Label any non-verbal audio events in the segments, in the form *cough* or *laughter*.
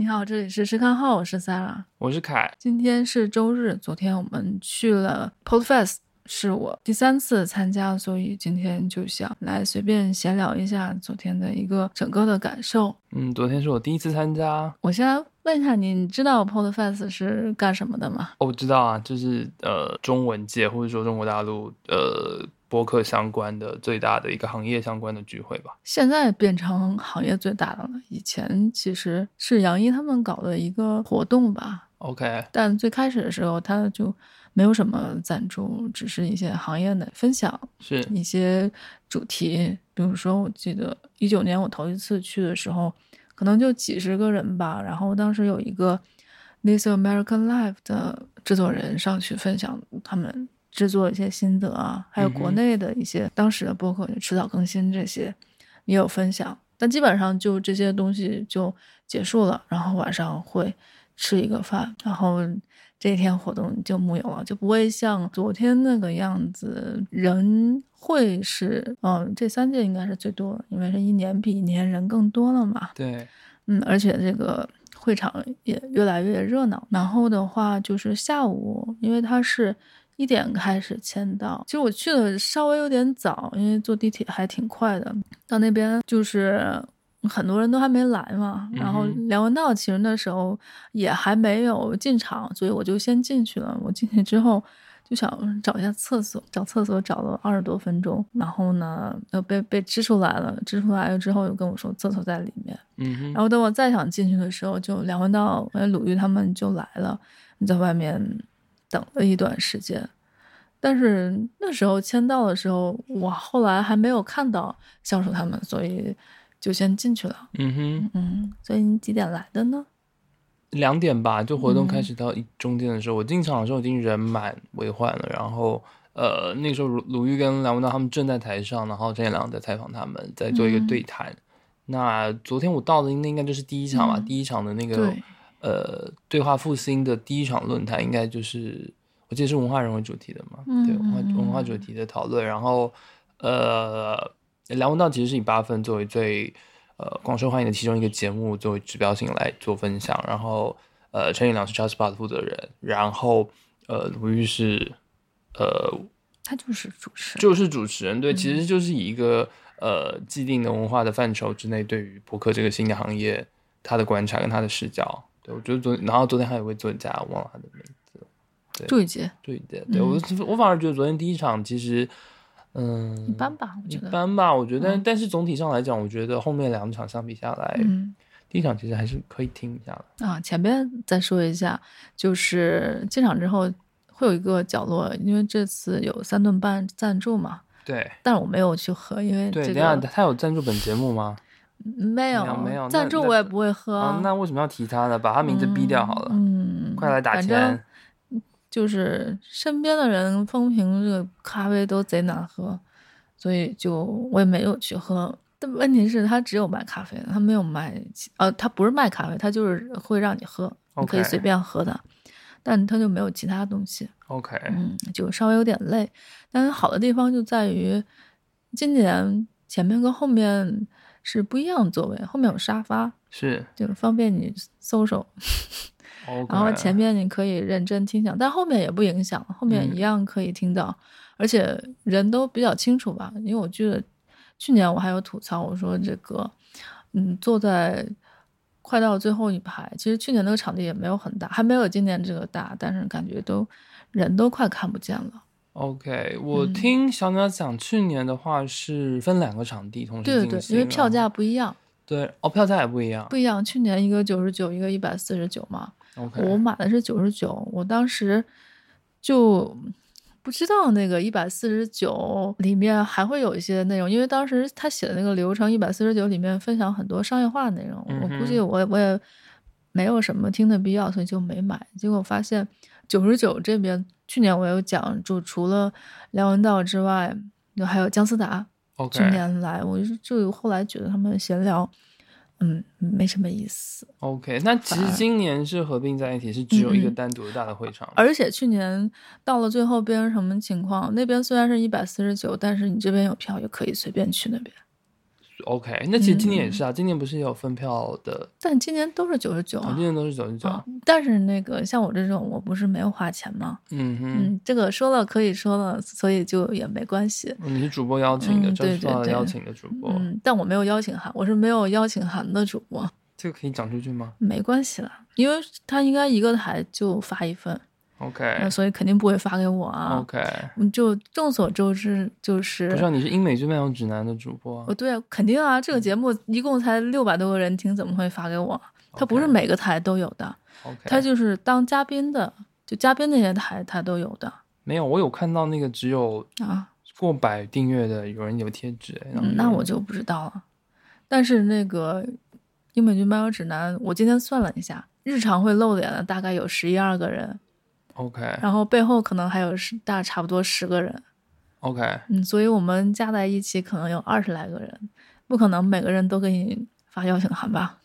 你好，这里是吃看号，我是 Sarah，我是凯。今天是周日，昨天我们去了 Podfest，是我第三次参加，所以今天就想来随便闲聊一下昨天的一个整个的感受。嗯，昨天是我第一次参加。我先来问一下你，你知道 Podfest 是干什么的吗？哦，我知道啊，就是呃中文界或者说中国大陆呃。播客相关的最大的一个行业相关的聚会吧，现在变成行业最大的了。以前其实是杨一他们搞的一个活动吧。OK，但最开始的时候他就没有什么赞助，只是一些行业的分享，是一些主题。比如说，我记得一九年我头一次去的时候，可能就几十个人吧。然后当时有一个 This American Life 的制作人上去分享他们。制作一些心得啊，还有国内的一些当时的播客就迟早更新这些也有分享，但基本上就这些东西就结束了。然后晚上会吃一个饭，然后这一天活动就木有了，就不会像昨天那个样子，人会是嗯，这三届应该是最多的，因为是一年比一年人更多了嘛。对，嗯，而且这个会场也越来越热闹。然后的话就是下午，因为它是。一点开始签到，其实我去的稍微有点早，因为坐地铁还挺快的。到那边就是很多人都还没来嘛，然后梁文道其实那时候也还没有进场，所以我就先进去了。我进去之后就想找一下厕所，找厕所找了二十多分钟，然后呢，又被被支出来了，支出来了之后又跟我说厕所在里面。嗯，然后等我再想进去的时候，就梁文道和鲁豫他们就来了，你在外面。等了一段时间，但是那时候签到的时候，我后来还没有看到教授他们，所以就先进去了。嗯哼，嗯，所以你几点来的呢？两点吧，就活动开始到一中间的时候，嗯、我进场的时候已经人满为患了。然后，呃，那时候鲁鲁豫跟梁文道他们正在台上，然后陈彦良在采访他们，在做一个对谈。嗯、那昨天我到的那应该就是第一场吧，嗯、第一场的那个。呃，对话复兴的第一场论坛应该就是，我记得是文化人为主题的嘛，嗯、对，文化文化主题的讨论。然后，呃，梁文道其实是以八分作为最呃广受欢迎的其中一个节目作为指标性来做分享。然后，呃，陈彦良是 JustPod 的负责人。然后，呃，鲁豫是，呃，他就是主持人，就是主持人。对，嗯、其实就是以一个呃既定的文化的范畴之内，对于博客这个新的行业，他的观察跟他的视角。我觉得昨，然后昨天还有一位作家，忘了他的名字。对，朱宇杰，朱宇杰，对、嗯、我，我反而觉得昨天第一场其实，嗯，一般吧，我觉得一般吧，我觉得，嗯、但是总体上来讲，我觉得后面两场相比下来，嗯，第一场其实还是可以听一下的。啊，前边再说一下，就是进场之后会有一个角落，因为这次有三顿半赞助嘛，对，但是我没有去喝，因为、这个、对，等下他有赞助本节目吗？没有没有赞助我也不会喝，哦，那为什么要提他呢？把他名字逼掉好了。嗯，快来打钱。就是身边的人风评这个咖啡都贼难喝，所以就我也没有去喝。但问题是，他只有卖咖啡，他没有卖，呃，他不是卖咖啡，他就是会让你喝.你可以随便喝的，但他就没有其他东西。OK，嗯，就稍微有点累。但是好的地方就在于，今年前面跟后面。是不一样的座位，后面有沙发，是就方便你搜搜。*laughs* 然后前面你可以认真听讲，但后面也不影响，后面一样可以听到，嗯、而且人都比较清楚吧。因为我记得去年我还有吐槽，我说这个，嗯，坐在快到最后一排，其实去年那个场地也没有很大，还没有今年这个大，但是感觉都人都快看不见了。OK，我听小鸟讲，去年的话是分两个场地同时进行，对对对，因为票价不一样。对，哦，票价也不一样。不一样，去年一个九十九，一个一百四十九嘛。OK，我买的是九十九，我当时就不知道那个一百四十九里面还会有一些内容，因为当时他写的那个流程，一百四十九里面分享很多商业化内容，嗯、我估计我我也没有什么听的必要，所以就没买。结果发现九十九这边。去年我有讲，就除了梁文道之外，就还有姜思达。去年来，我就就后来觉得他们闲聊，嗯，没什么意思。OK，那其实今年是合并在一起，是只有一个单独的大的会场。嗯。而且去年到了最后变成什么情况？那边虽然是一百四十九，但是你这边有票也可以随便去那边。OK，那其实今年也是啊，嗯、今年不是也有分票的？但今年都是九十九啊，今年都是九十九。但是那个像我这种，我不是没有花钱吗？嗯哼嗯，这个说了可以说了，所以就也没关系。你是主播邀请的，对对，邀请的主播。嗯，但我没有邀请函，我是没有邀请函的主播。这个可以讲出去吗？没关系啦，因为他应该一个台就发一份。OK，那所以肯定不会发给我啊。OK，就众所周知，就是不知道你是英美剧漫游指南的主播。哦，对啊，肯定啊，这个节目一共才六百多个人听，怎么会发给我？他不是每个台都有的。OK，他就是当嘉宾的，就嘉宾那些台他都有的。没有，我有看到那个只有啊过百订阅的有人有贴纸，嗯，那我就不知道了。但是那个英美剧漫游指南，我今天算了一下，日常会露脸的大概有十一二个人。OK，然后背后可能还有十大差不多十个人，OK，嗯，所以我们加在一起可能有二十来个人，不可能每个人都给你发邀请函吧？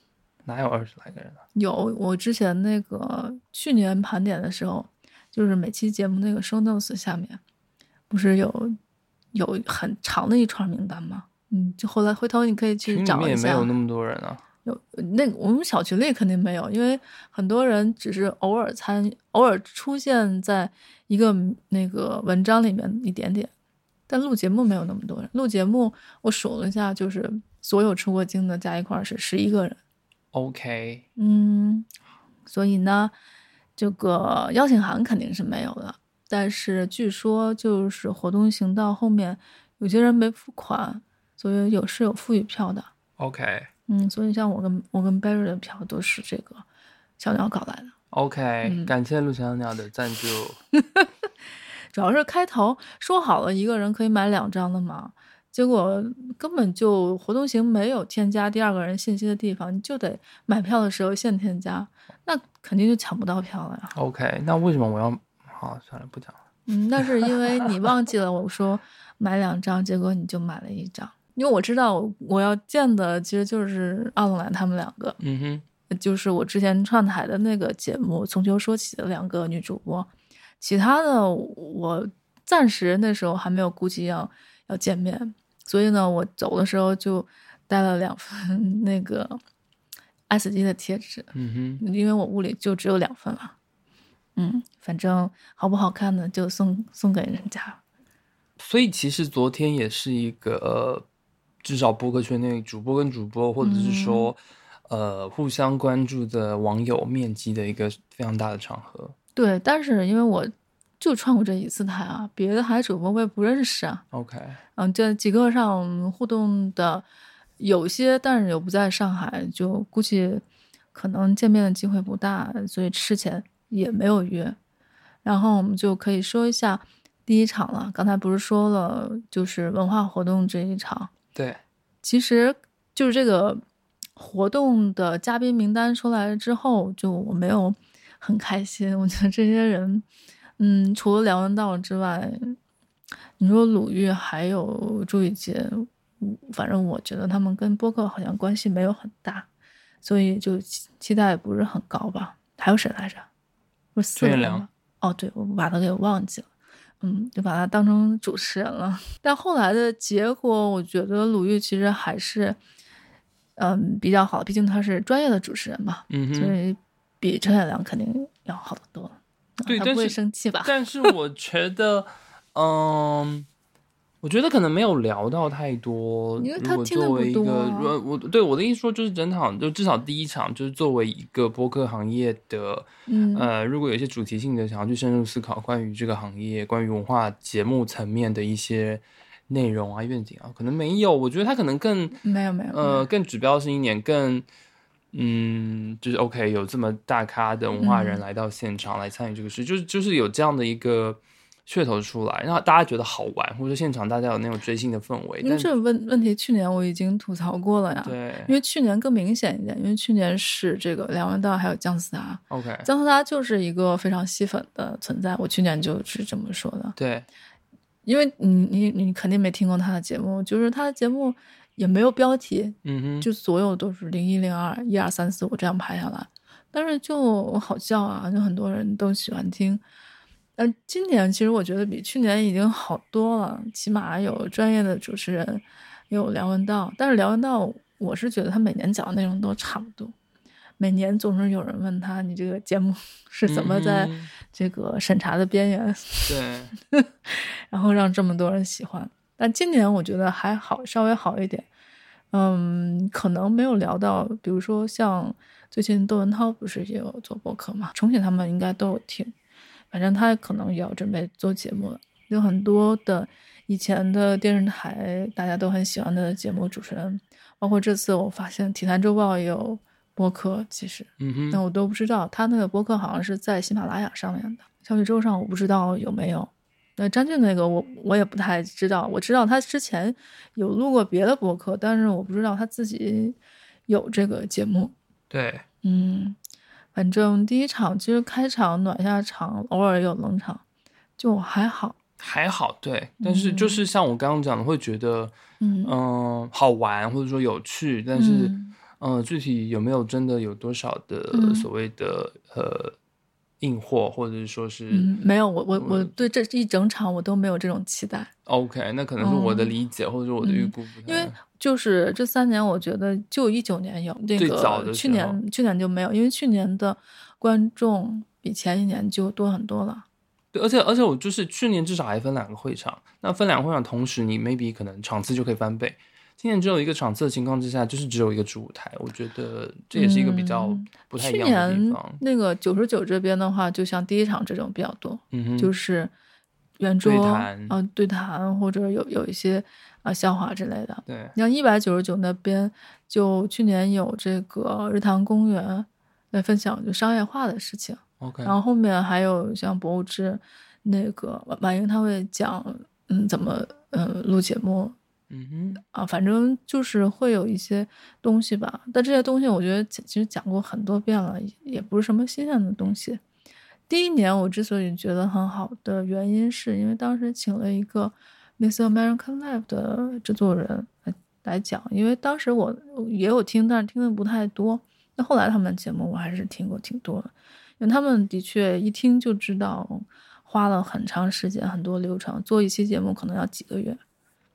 哪有二十来个人啊？有，我之前那个去年盘点的时候，就是每期节目那个 show notes 下面，不是有有很长的一串名单吗？嗯，就后来回头你可以去找一下。也没有那么多人啊。有那个，我们小群里肯定没有，因为很多人只是偶尔参，偶尔出现在一个那个文章里面一点点，但录节目没有那么多人。录节目我数了一下，就是所有出过镜的加一块是十一个人。OK，嗯，所以呢，这个邀请函肯定是没有的，但是据说就是活动行到后面有些人没付款，所以有是有富裕票的。OK。嗯，所以像我跟我跟 Barry 的票都是这个小鸟搞来的。OK，、嗯、感谢陆小鸟的赞助。*laughs* 主要是开头说好了一个人可以买两张的嘛，结果根本就活动型没有添加第二个人信息的地方，你就得买票的时候现添加，那肯定就抢不到票了呀。OK，那为什么我要？好，算了，不讲了。嗯，那是因为你忘记了我说买两张，结果你就买了一张。因为我知道我要见的其实就是奥龙兰他们两个，嗯哼，就是我之前串台的那个节目《从球说起》的两个女主播，其他的我暂时那时候还没有估计要要见面，所以呢，我走的时候就带了两份那个 SD 的贴纸，嗯哼，因为我屋里就只有两份了，嗯，反正好不好看的，就送送给人家。所以其实昨天也是一个。至少播客圈内主播跟主播，或者是说，嗯、呃，互相关注的网友面积的一个非常大的场合。对，但是因为我就串过这一次台啊，别的台主播我也不认识啊。OK，嗯，这几个上互动的有些，但是又不在上海，就估计可能见面的机会不大，所以之前也没有约。然后我们就可以说一下第一场了。刚才不是说了，就是文化活动这一场。对，其实就是这个活动的嘉宾名单出来了之后，就我没有很开心。我觉得这些人，嗯，除了梁文道之外，你说鲁豫还有朱雨洁，反正我觉得他们跟播客好像关系没有很大，所以就期待不是很高吧。还有谁来着？不是四个哦，对，我把他给忘记了。嗯，就把他当成主持人了。*laughs* 但后来的结果，我觉得鲁豫其实还是，嗯，比较好。毕竟他是专业的主持人嘛，嗯，所以比陈凯良肯定要好得多。对，他不会生气吧？但是我觉得，嗯。我觉得可能没有聊到太多。因为他听的不多。如果作为一个，我对我的意思说，就是整场就至少第一场，就是作为一个播客行业的，嗯、呃，如果有一些主题性的，想要去深入思考关于这个行业、关于文化节目层面的一些内容啊、愿景啊，可能没有。我觉得他可能更没有没有呃更指标性一点，更嗯，就是 OK，有这么大咖的文化人来到现场来参与这个事，嗯、就是就是有这样的一个。噱头出来，让大家觉得好玩，或者现场大家有那种追星的氛围。因为这个问问题，去年我已经吐槽过了呀。对，因为去年更明显一点，因为去年是这个梁文道还有姜思达。OK，姜思达就是一个非常吸粉的存在，我去年就是这么说的。对，因为你你你肯定没听过他的节目，就是他的节目也没有标题，嗯哼，就所有都是零一零二一二三四五这样排下来，但是就好笑啊，就很多人都喜欢听。嗯，今年其实我觉得比去年已经好多了，起码有专业的主持人，也有梁文道，但是梁文道我是觉得他每年讲的内容都差不多，每年总是有人问他，你这个节目 *laughs* 是怎么在这个审查的边缘，对，*laughs* 然后让这么多人喜欢。但今年我觉得还好，稍微好一点。嗯，可能没有聊到，比如说像最近窦文涛不是也有做播客嘛？重庆他们应该都有听，反正他可能也要准备做节目了。有很多的以前的电视台大家都很喜欢的节目主持人，包括这次我发现《体坛周报》也有播客，其实，嗯哼，那我都不知道他那个播客好像是在喜马拉雅上面的，小宇宙上我不知道有没有。那张俊那个我我也不太知道，我知道他之前有录过别的播客，但是我不知道他自己有这个节目。对，嗯，反正第一场其实开场暖下场，偶尔有冷场，就还好，还好。对，但是就是像我刚刚讲的，会觉得嗯、呃、好玩或者说有趣，但是嗯、呃、具体有没有真的有多少的所谓的、嗯、呃。硬货，或者是说是，嗯，没有，我我我对这一整场我都没有这种期待。OK，那可能是我的理解，嗯、或者是我的预估、嗯。因为就是这三年，我觉得就一九年有那个，去年去年就没有，因为去年的观众比前一年就多很多了。对，而且而且我就是去年至少还分两个会场，那分两个会场同时，你 maybe 可能场次就可以翻倍。今年只有一个场次的情况之下，就是只有一个主舞台，我觉得这也是一个比较不太一样的地方。嗯、那个九十九这边的话，就像第一场这种比较多，嗯哼，就是圆桌啊，对谈或者有有一些啊笑话之类的。对，你像一百九十九那边，就去年有这个日坛公园来分享就商业化的事情。OK，然后后面还有像博物志那个马英他会讲嗯怎么嗯录节目。嗯哼啊，反正就是会有一些东西吧，但这些东西我觉得其实讲过很多遍了，也不是什么新鲜的东西。第一年我之所以觉得很好的原因，是因为当时请了一个《Miss American Life》的制作人来来讲，因为当时我也有听，但是听的不太多。那后来他们节目我还是听过挺多的，因为他们的确一听就知道花了很长时间、很多流程，做一期节目可能要几个月。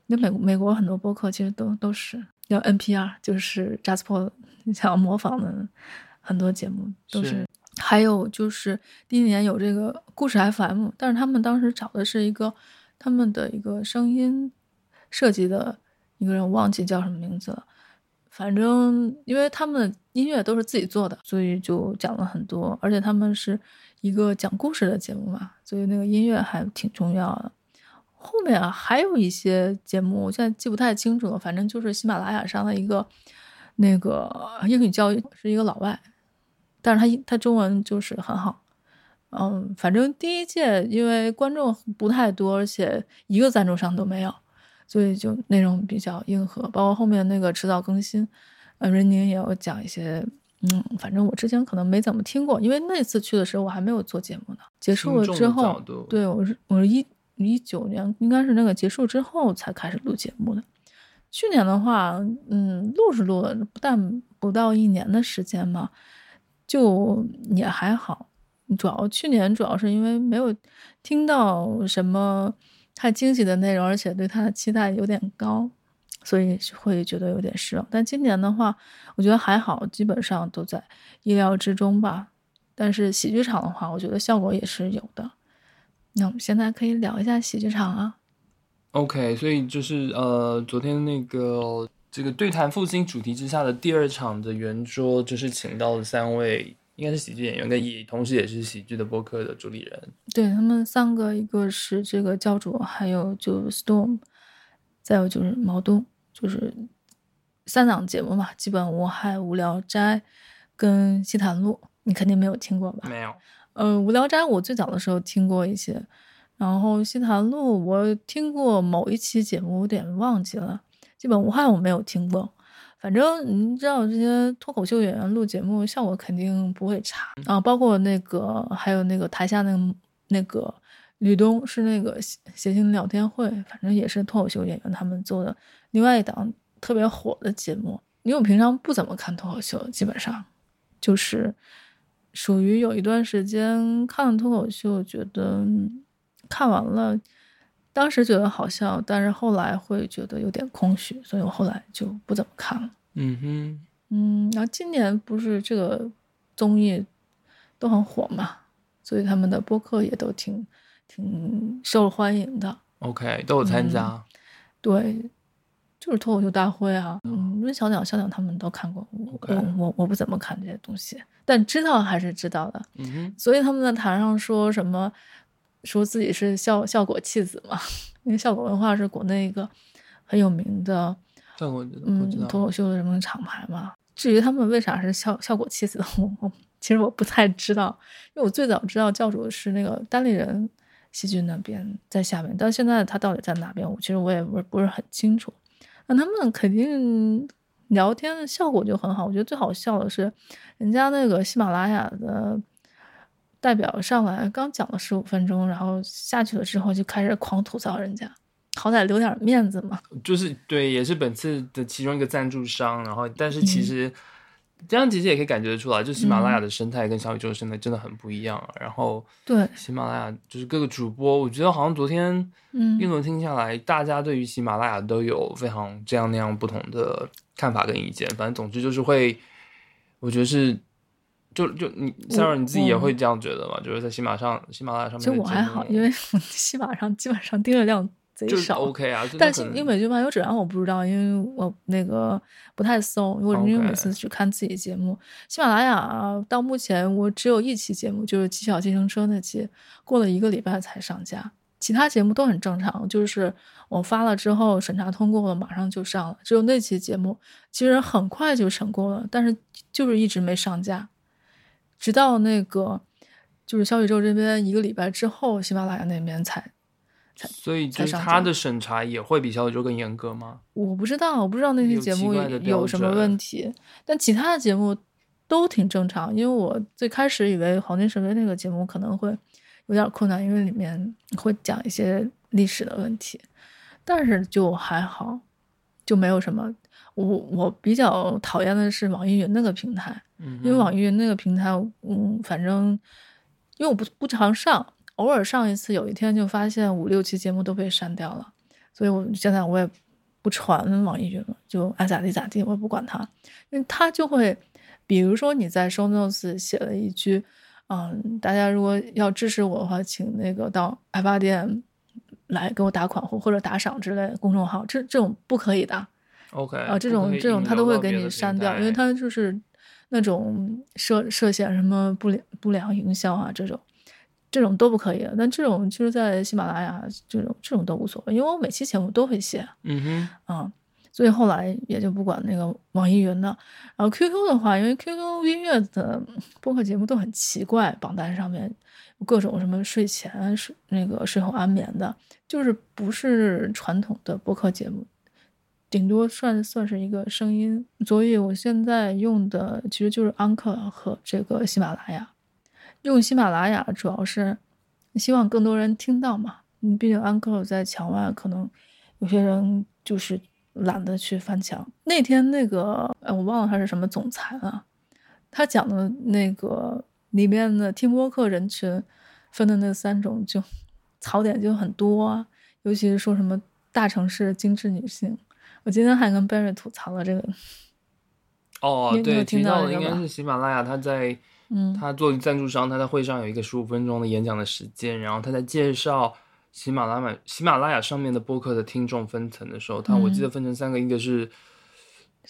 那美美国很多播客其实都都是叫 NPR，就是 Jasper *laughs* 想模仿的很多节目都是，是。还有就是第一年有这个故事 FM，但是他们当时找的是一个他们的一个声音设计的一个人，我忘记叫什么名字了。反正因为他们的音乐都是自己做的，所以就讲了很多，而且他们是一个讲故事的节目嘛，所以那个音乐还挺重要的。后面啊，还有一些节目，我现在记不太清楚了。反正就是喜马拉雅上的一个那个英语教育，是一个老外，但是他他中文就是很好。嗯，反正第一届因为观众不太多，而且一个赞助商都没有，所以就内容比较硬核。包括后面那个迟早更新，呃，任宁也有讲一些。嗯，反正我之前可能没怎么听过，因为那次去的时候我还没有做节目呢。结束了之后，对，我是我是一。一九年应该是那个结束之后才开始录节目的。去年的话，嗯，录是录了，但不到一年的时间嘛，就也还好。主要去年主要是因为没有听到什么太惊喜的内容，而且对他的期待有点高，所以会觉得有点失望。但今年的话，我觉得还好，基本上都在意料之中吧。但是喜剧场的话，我觉得效果也是有的。那我们现在可以聊一下喜剧场啊。OK，所以就是呃，昨天那个这个对谈复兴主题之下的第二场的圆桌，就是请到了三位，应该是喜剧演员，跟也同时也是喜剧的播客的主理人。对，他们三个，一个是这个教主，还有就 Storm，再有就是毛东，就是三档节目嘛，基本无害、无聊斋跟西谈录，你肯定没有听过吧？没有。呃，无聊斋我最早的时候听过一些，然后西谈录我听过某一期节目，有点忘记了。基本无害我没有听过，反正你知道这些脱口秀演员录节目效果肯定不会差啊。包括那个还有那个台下那个那个吕东是那个谐星聊天会，反正也是脱口秀演员他们做的另外一档特别火的节目。因为我平常不怎么看脱口秀，基本上就是。属于有一段时间看了脱口秀，觉得看完了，当时觉得好笑，但是后来会觉得有点空虚，所以我后来就不怎么看了。嗯哼，嗯，然后今年不是这个综艺都很火嘛，所以他们的播客也都挺挺受欢迎的。OK，都有参加。嗯、对。就是脱口秀大会啊，嗯，因为小鸟、小鸟他们都看过.我我我不怎么看这些东西，但知道还是知道的，所以他们在台上说什么，说自己是效效果弃子嘛，因为效果文化是国内一个很有名的，嗯，脱口秀的什么厂牌嘛。至于他们为啥是效效果弃子，*laughs* 我我其实我不太知道，因为我最早知道教主是那个单立人喜剧那边在下面，但现在他到底在哪边，我其实我也不是不是很清楚。那他们肯定聊天的效果就很好。我觉得最好笑的是，人家那个喜马拉雅的代表上来刚讲了十五分钟，然后下去了之后就开始狂吐槽人家，好歹留点面子嘛。就是对，也是本次的其中一个赞助商。然后，但是其实。嗯这样其实也可以感觉得出来，就喜马拉雅的生态跟小宇宙的生态真的很不一样。嗯、然后，对喜马拉雅就是各个主播，我觉得好像昨天嗯一轮听下来，嗯、大家对于喜马拉雅都有非常这样那样不同的看法跟意见。反正总之就是会，我觉得是，就就你 Sarah 你自己也会这样觉得吗？就是在喜马上喜马拉雅上面，其实我还好，因为喜马上基本上订阅量。就 OK 啊，但是英美剧漫游指南我不知道，因为我那个不太搜，因为因为每次只看自己节目。喜马拉雅到目前我只有一期节目，就是《骑小计程车》那期，过了一个礼拜才上架，其他节目都很正常，就是我发了之后审查通过了，马上就上了。只有那期节目其实很快就审过了，但是就是一直没上架，直到那个就是小宇宙这边一个礼拜之后，喜马拉雅那边才。所以，就是他的审查也会比小宇宙更严格吗？我不知道，我不知道那些节目有什么问题，但其他的节目都挺正常。因为我最开始以为黄金神威那个节目可能会有点困难，因为里面会讲一些历史的问题，但是就还好，就没有什么。我我比较讨厌的是网易云那个平台，嗯、因为网易云那个平台，嗯，反正因为我不不常上。偶尔上一次，有一天就发现五六期节目都被删掉了，所以我现在我也不传网易云了，就爱咋地咋地，我也不管它，因为它就会，比如说你在 show notes 写了一句，嗯，大家如果要支持我的话，请那个到爱发电来给我打款或或者打赏之类的公众号，这这种不可以的，OK 啊，这种这种他都会给你删掉，因为他就是那种涉涉嫌什么不良不良营销啊这种。这种都不可以，但这种其实在喜马拉雅这种这种都无所谓，因为我每期节目都会写，嗯哼，啊，所以后来也就不管那个网易云的，然后 QQ 的话，因为 QQ 音乐的播客节目都很奇怪，榜单上面有各种什么睡前睡那个睡后安眠的，就是不是传统的播客节目，顶多算算是一个声音，所以我现在用的其实就是安克和这个喜马拉雅。用喜马拉雅主要是希望更多人听到嘛，嗯，毕竟安克在墙外，可能有些人就是懒得去翻墙。那天那个，哎，我忘了他是什么总裁了，他讲的那个里面的听播客人群分的那三种，就槽点就很多啊，尤其是说什么大城市精致女性。我今天还跟 Barry 吐槽了这个。哦，对，听到的应该是喜马拉雅，他在。嗯，他作为赞助商，他在会上有一个十五分钟的演讲的时间，然后他在介绍喜马拉雅喜马拉雅上面的播客的听众分层的时候，他我记得分成三个，一个是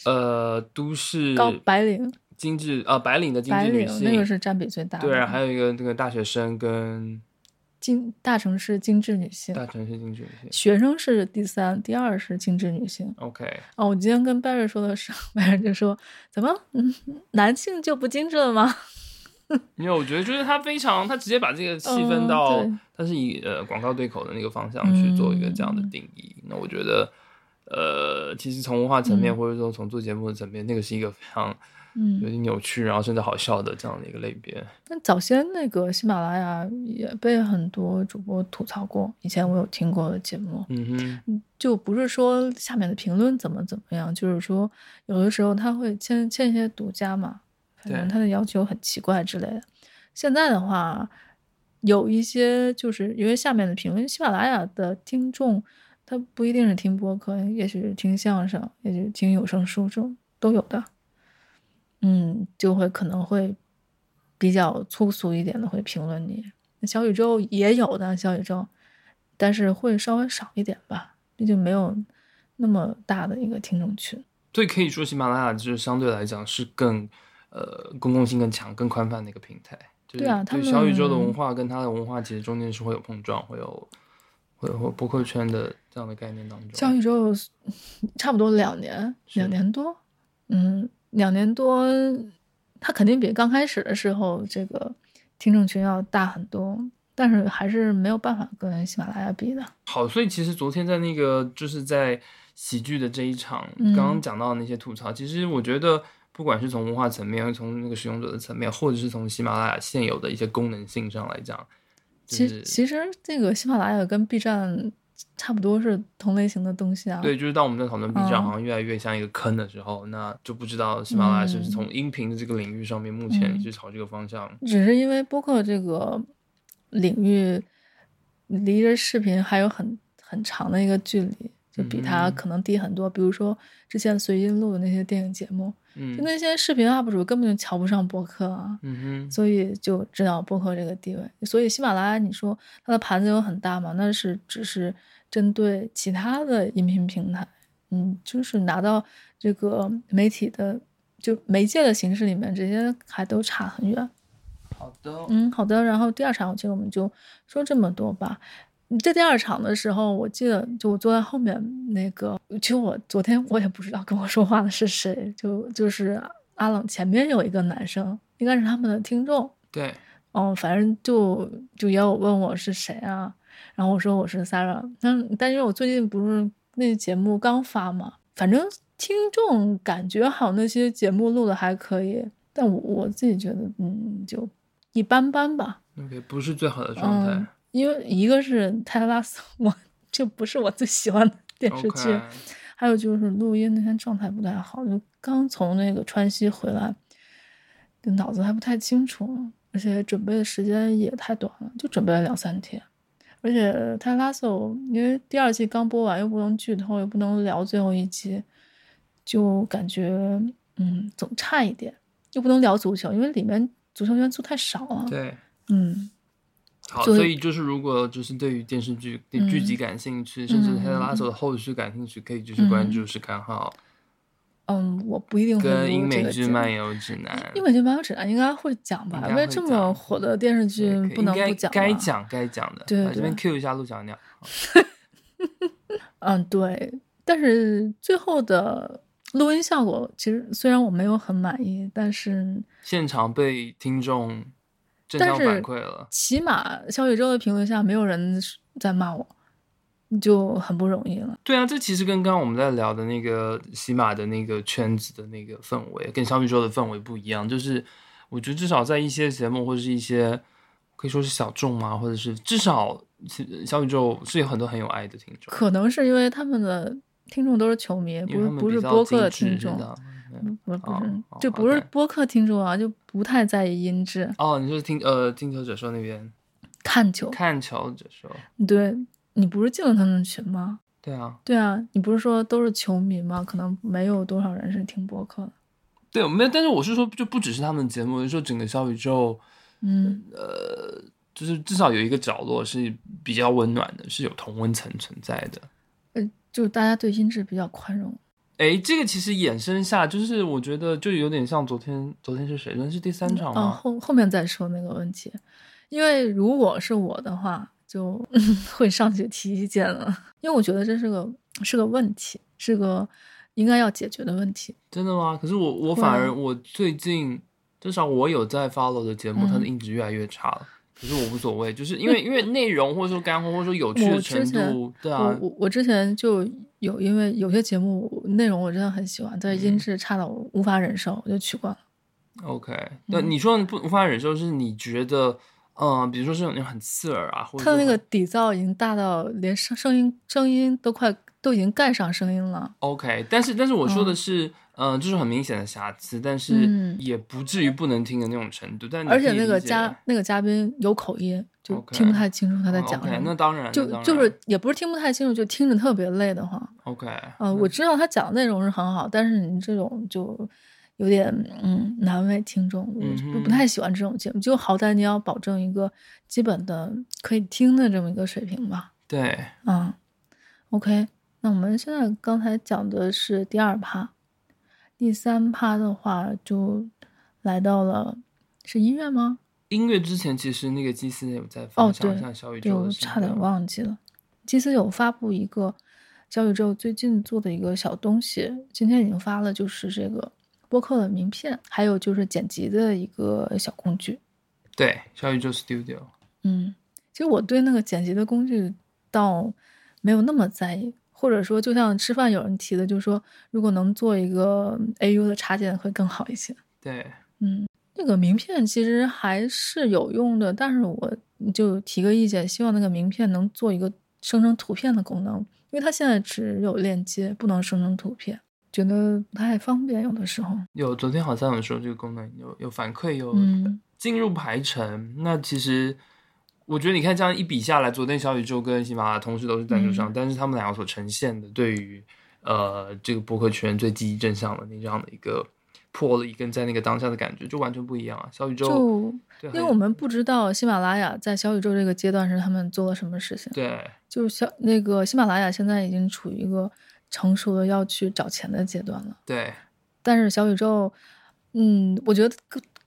呃都市高白领精致啊白领的精致女性，那个是占比最大的，对，还有一个那个大学生跟精大城市精致女性，大城市精致女性，学生是第三，第二是精致女性。OK，哦，我今天跟 Barry 说的时候，Barry 就说怎么嗯男性就不精致了吗？*laughs* 因为我觉得，就是他非常，他直接把这个细分到，他是以呃广告对口的那个方向去做一个这样的定义。嗯、那我觉得，呃，其实从文化层面，或者说从做节目的层面，嗯、那个是一个非常有点扭曲，然后甚至好笑的这样的一个类别。但早先那个喜马拉雅也被很多主播吐槽过，以前我有听过的节目，嗯哼，就不是说下面的评论怎么怎么样，就是说有的时候他会签签一些独家嘛。反正他的要求很奇怪之类的。现在的话，有一些就是因为下面的评论，喜马拉雅的听众他不一定是听播客，也许是听相声，也许听有声书，这种都有的。嗯，就会可能会比较粗俗一点的会评论你。小宇宙也有的小宇宙，但是会稍微少一点吧，毕竟没有那么大的一个听众群。所以可以说，喜马拉雅就是相对来讲是更呃公共性更强、更宽泛的一个平台。对啊，他们小宇宙的文化跟它的文化其实中间是会有碰撞，会有会有博客圈的这样的概念当中。小宇宙差不多两年，两年多，嗯。两年多，它肯定比刚开始的时候这个听众群要大很多，但是还是没有办法跟喜马拉雅比的。好，所以其实昨天在那个就是在喜剧的这一场，刚刚讲到的那些吐槽，嗯、其实我觉得不管是从文化层面，从那个使用者的层面，或者是从喜马拉雅现有的一些功能性上来讲，就是、其实其实这个喜马拉雅跟 B 站。差不多是同类型的东西啊。对，就是当我们在讨论 B 站好像越来越像一个坑的时候，嗯、那就不知道喜马拉雅是不是从音频的这个领域上面，目前是朝这个方向。嗯、只是因为播客这个领域离着视频还有很很长的一个距离，就比它可能低很多。嗯、比如说之前随音录的那些电影节目，嗯，就那些视频 UP 主根本就瞧不上播客啊，嗯哼，所以就知道播客这个地位。所以喜马拉雅，你说它的盘子有很大嘛？那是只是。针对其他的音频平台，嗯，就是拿到这个媒体的就媒介的形式里面，这些还都差很远。好的，嗯，好的。然后第二场，其实我们就说这么多吧。这第二场的时候，我记得就我坐在后面那个，其实我昨天我也不知道跟我说话的是谁，就就是阿冷前面有一个男生，应该是他们的听众。对，哦，反正就就也有问我是谁啊。然后我说我是 Sarah，但但因为我最近不是那节目刚发嘛，反正听众感觉好，那些节目录的还可以，但我我自己觉得嗯就一般般吧。OK，不是最好的状态。嗯，因为一个是泰拉斯，我就不是我最喜欢的电视剧，Okay. 还有就是录音那天状态不太好，就刚从那个川西回来，脑子还不太清楚，而且准备的时间也太短了，就准备了两三天。而且泰拉索，因为第二季刚播完，又不能剧透，又不能聊最后一集，就感觉嗯总差一点，又不能聊足球，因为里面足球元素太少了。对，嗯，好，所以就是如果就是对于电视剧、对剧集感兴趣，嗯、甚至泰拉手的后续感兴趣，嗯、可以继续关注是看哈。嗯，我不一定会。跟英美剧漫游指南，英美剧漫游指南应该会讲吧？因为这么火的电视剧不能不讲。该讲该讲的。对，这边 Q 一下陆小鸟。*laughs* 嗯，对。但是最后的录音效果，其实虽然我没有很满意，但是现场被听众正向反馈了。起码小宇宙的评论下，没有人在骂我。就很不容易了。对啊，这其实跟刚刚我们在聊的那个喜马的那个圈子的那个氛围，跟小宇宙的氛围不一样。就是我觉得至少在一些节目或者是一些可以说是小众嘛，或者是至少小宇宙是有很多很有爱的听众。可能是因为他们的听众都是球迷，不是不是播客的听众，不是不是就不是播客听众啊，就不太在意音质。哦，你就是听呃听球者说那边看球看球者说对。你不是进了他们群吗？对啊，对啊，你不是说都是球迷吗？可能没有多少人是听播客的。对，没有，但是我是说，就不只是他们的节目，就是说整个小宇宙，嗯，呃，就是至少有一个角落是比较温暖的，是有同温层存在的。呃，就大家对音质比较宽容。哎，这个其实衍生下，就是我觉得就有点像昨天，昨天是谁？昨天是第三场吗？嗯，哦，后后面再说那个问题，因为如果是我的话。就 *laughs* 会上去提意见了，因为我觉得这是个是个问题，是个应该要解决的问题。真的吗？可是我我反而我最近至少我有在 follow 的节目，它的音质越来越差了。可是我无所谓，就是因为因为内容或者说干货或者说有趣的程度，对啊。我我之前就有因为有些节目内容我真的很喜欢，但是音质差到我无法忍受，我就取关了。OK，那你说不无法忍受，是你觉得？嗯，比如说是那种很刺耳啊，或者它的那个底噪已经大到连声声音声音都快都已经盖上声音了。OK，但是但是我说的是，嗯，呃、就是很明显的瑕疵，但是也不至于不能听的那种程度。嗯、但而且那个嘉那个嘉宾有口音，就听不太清楚他在讲什么。Okay. 那当然，就然就是也不是听不太清楚，就听着特别累的慌。OK，呃，我知道他讲的内容是很好，但是你这种就有点嗯难为听众，我不不太喜欢这种节目。就好歹你要保证一个基本的可以听的这么一个水平吧。对，嗯，OK，那我们现在刚才讲的是第二趴，第三趴的话就来到了是音乐吗？音乐之前其实那个基斯有在分享一下小宇宙，哦，对，差点忘记了。基斯有发布一个小宇宙最近做的一个小东西，今天已经发了，就是这个播客的名片，还有就是剪辑的一个小工具。对，小宇宙 Studio。嗯，其实我对那个剪辑的工具倒没有那么在意，或者说就像吃饭有人提的，就是说如果能做一个 AU 的插件会更好一些。对，嗯。那个名片其实还是有用的，但是我就提个意见，希望那个名片能做一个生成图片的功能，因为它现在只有链接，不能生成图片，觉得不太方便。有的时候有，昨天好像有说这个功能有有反馈，有进入排程。嗯、那其实我觉得你看这样一比下来，昨天小宇宙跟喜马拉雅同时都是赞助商，嗯、但是他们两个所呈现的对于呃这个博客圈最积极正向的那这样的一个。破了一根，在那个当下的感觉就完全不一样啊！小宇宙，就因为我们不知道喜马拉雅在小宇宙这个阶段是他们做了什么事情。对，就是小那个喜马拉雅现在已经处于一个成熟的要去找钱的阶段了。对，但是小宇宙，嗯，我觉得